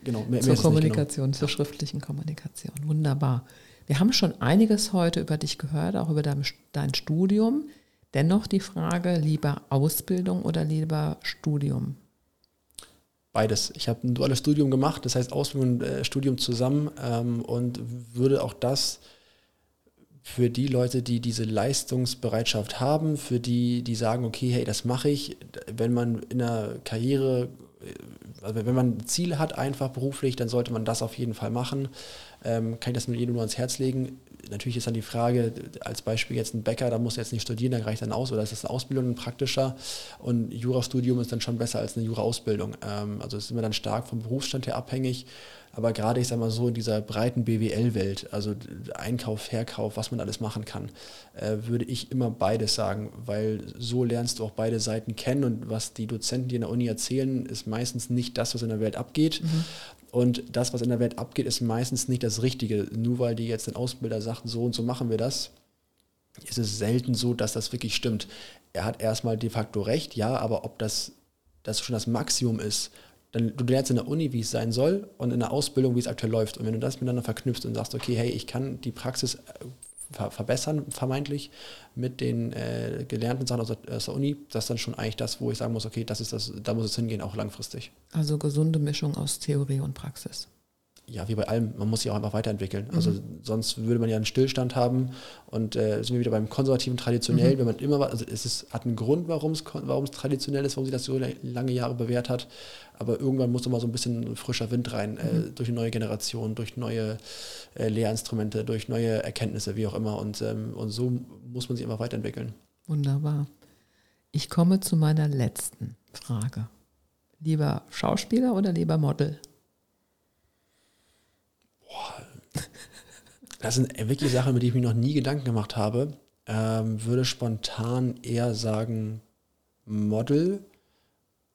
genau, mehr, zur mehr Kommunikation, nicht, genau. zur schriftlichen Kommunikation. Wunderbar. Wir haben schon einiges heute über dich gehört, auch über dein, dein Studium. Dennoch die Frage, lieber Ausbildung oder lieber Studium? Beides. Ich habe ein duales Studium gemacht, das heißt Ausbildung und äh, Studium zusammen ähm, und würde auch das für die Leute, die diese Leistungsbereitschaft haben, für die, die sagen, okay, hey, das mache ich, wenn man in der Karriere, äh, also wenn man ein Ziel hat, einfach beruflich, dann sollte man das auf jeden Fall machen ähm, kann ich das mit jedem nur ans Herz legen. Natürlich ist dann die Frage, als Beispiel jetzt ein Bäcker, da muss er jetzt nicht studieren, da reicht dann aus, oder ist das eine Ausbildung, ein praktischer? Und Jurastudium ist dann schon besser als eine Jura-Ausbildung. Ähm, also ist immer dann stark vom Berufsstand her abhängig. Aber gerade, ich sage mal so, in dieser breiten BWL-Welt, also Einkauf, Verkauf, was man alles machen kann, äh, würde ich immer beides sagen, weil so lernst du auch beide Seiten kennen und was die Dozenten dir in der Uni erzählen, ist meistens nicht das, was in der Welt abgeht. Mhm. Und das, was in der Welt abgeht, ist meistens nicht das Richtige. Nur weil die jetzt den Ausbilder sagten, so und so machen wir das, ist es selten so, dass das wirklich stimmt. Er hat erstmal de facto recht, ja, aber ob das, das schon das Maximum ist, dann du lernst in der Uni, wie es sein soll und in der Ausbildung, wie es aktuell läuft. Und wenn du das miteinander verknüpfst und sagst, okay, hey, ich kann die Praxis ver verbessern, vermeintlich, mit den äh, gelernten Sachen aus der, aus der, Uni, das ist dann schon eigentlich das, wo ich sagen muss, okay, das ist das, da muss es hingehen, auch langfristig. Also gesunde Mischung aus Theorie und Praxis ja, wie bei allem, man muss sich auch einfach weiterentwickeln. Also mhm. sonst würde man ja einen Stillstand haben und äh, sind wir wieder beim konservativen traditionell, mhm. wenn man immer, also es ist, hat einen Grund, warum es, warum es traditionell ist, warum sich das so lange Jahre bewährt hat, aber irgendwann muss mal so ein bisschen frischer Wind rein, äh, mhm. äh, durch eine neue Generation, durch neue äh, Lehrinstrumente, durch neue Erkenntnisse, wie auch immer und, ähm, und so muss man sich immer weiterentwickeln. Wunderbar. Ich komme zu meiner letzten Frage. Lieber Schauspieler oder lieber Model? Das sind wirklich Sachen, mit denen ich mir noch nie Gedanken gemacht habe. Ähm, würde spontan eher sagen Model,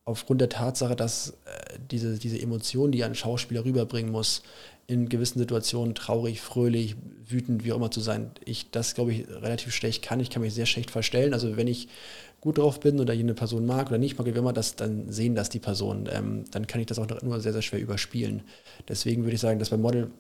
aufgrund der Tatsache, dass äh, diese, diese Emotionen, die ein Schauspieler rüberbringen muss, in gewissen Situationen traurig, fröhlich, wütend, wie auch immer zu sein, ich das, glaube ich, relativ schlecht kann. Ich kann mich sehr schlecht verstellen. Also wenn ich gut drauf bin oder jene Person mag oder nicht mag, wie immer das dann sehen das die Person, ähm, dann kann ich das auch nur sehr, sehr schwer überspielen. Deswegen würde ich sagen, dass bei Model,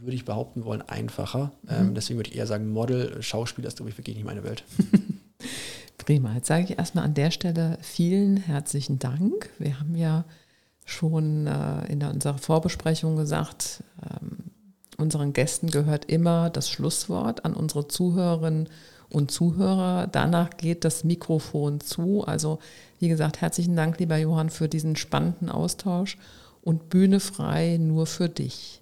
würde ich behaupten wollen, einfacher. Ähm, mhm. deswegen würde ich eher sagen, Model, Schauspieler ist, glaube ich, wirklich nicht meine Welt. Prima. Jetzt sage ich erstmal an der Stelle vielen herzlichen Dank. Wir haben ja schon äh, in unserer Vorbesprechung gesagt, ähm, unseren Gästen gehört immer das Schlusswort an unsere Zuhörerinnen und Zuhörer. Danach geht das Mikrofon zu. Also wie gesagt, herzlichen Dank, lieber Johann, für diesen spannenden Austausch und Bühne frei nur für dich.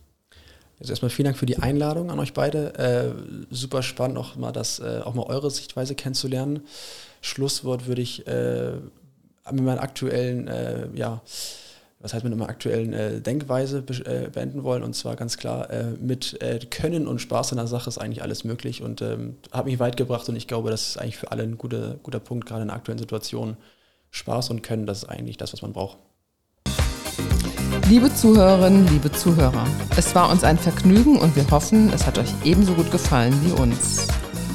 Also erstmal vielen Dank für die Einladung an euch beide. Äh, super spannend, auch mal das, äh, auch mal eure Sichtweise kennenzulernen. Schlusswort würde ich äh, mit meiner aktuellen, äh, ja, was heißt mit einer aktuellen äh, Denkweise be äh, beenden wollen. Und zwar ganz klar, äh, mit äh, Können und Spaß in der Sache ist eigentlich alles möglich und ähm, hat mich weit gebracht und ich glaube, das ist eigentlich für alle ein guter, guter Punkt, gerade in der aktuellen Situation. Spaß und Können, das ist eigentlich das, was man braucht. Liebe Zuhörerinnen, liebe Zuhörer, es war uns ein Vergnügen und wir hoffen, es hat euch ebenso gut gefallen wie uns.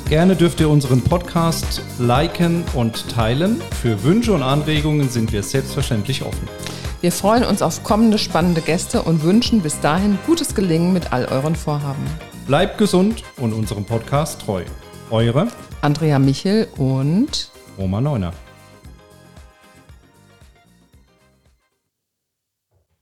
Gerne dürft ihr unseren Podcast liken und teilen. Für Wünsche und Anregungen sind wir selbstverständlich offen. Wir freuen uns auf kommende spannende Gäste und wünschen bis dahin gutes Gelingen mit all euren Vorhaben. Bleibt gesund und unserem Podcast treu. Eure Andrea Michel und Oma Neuner.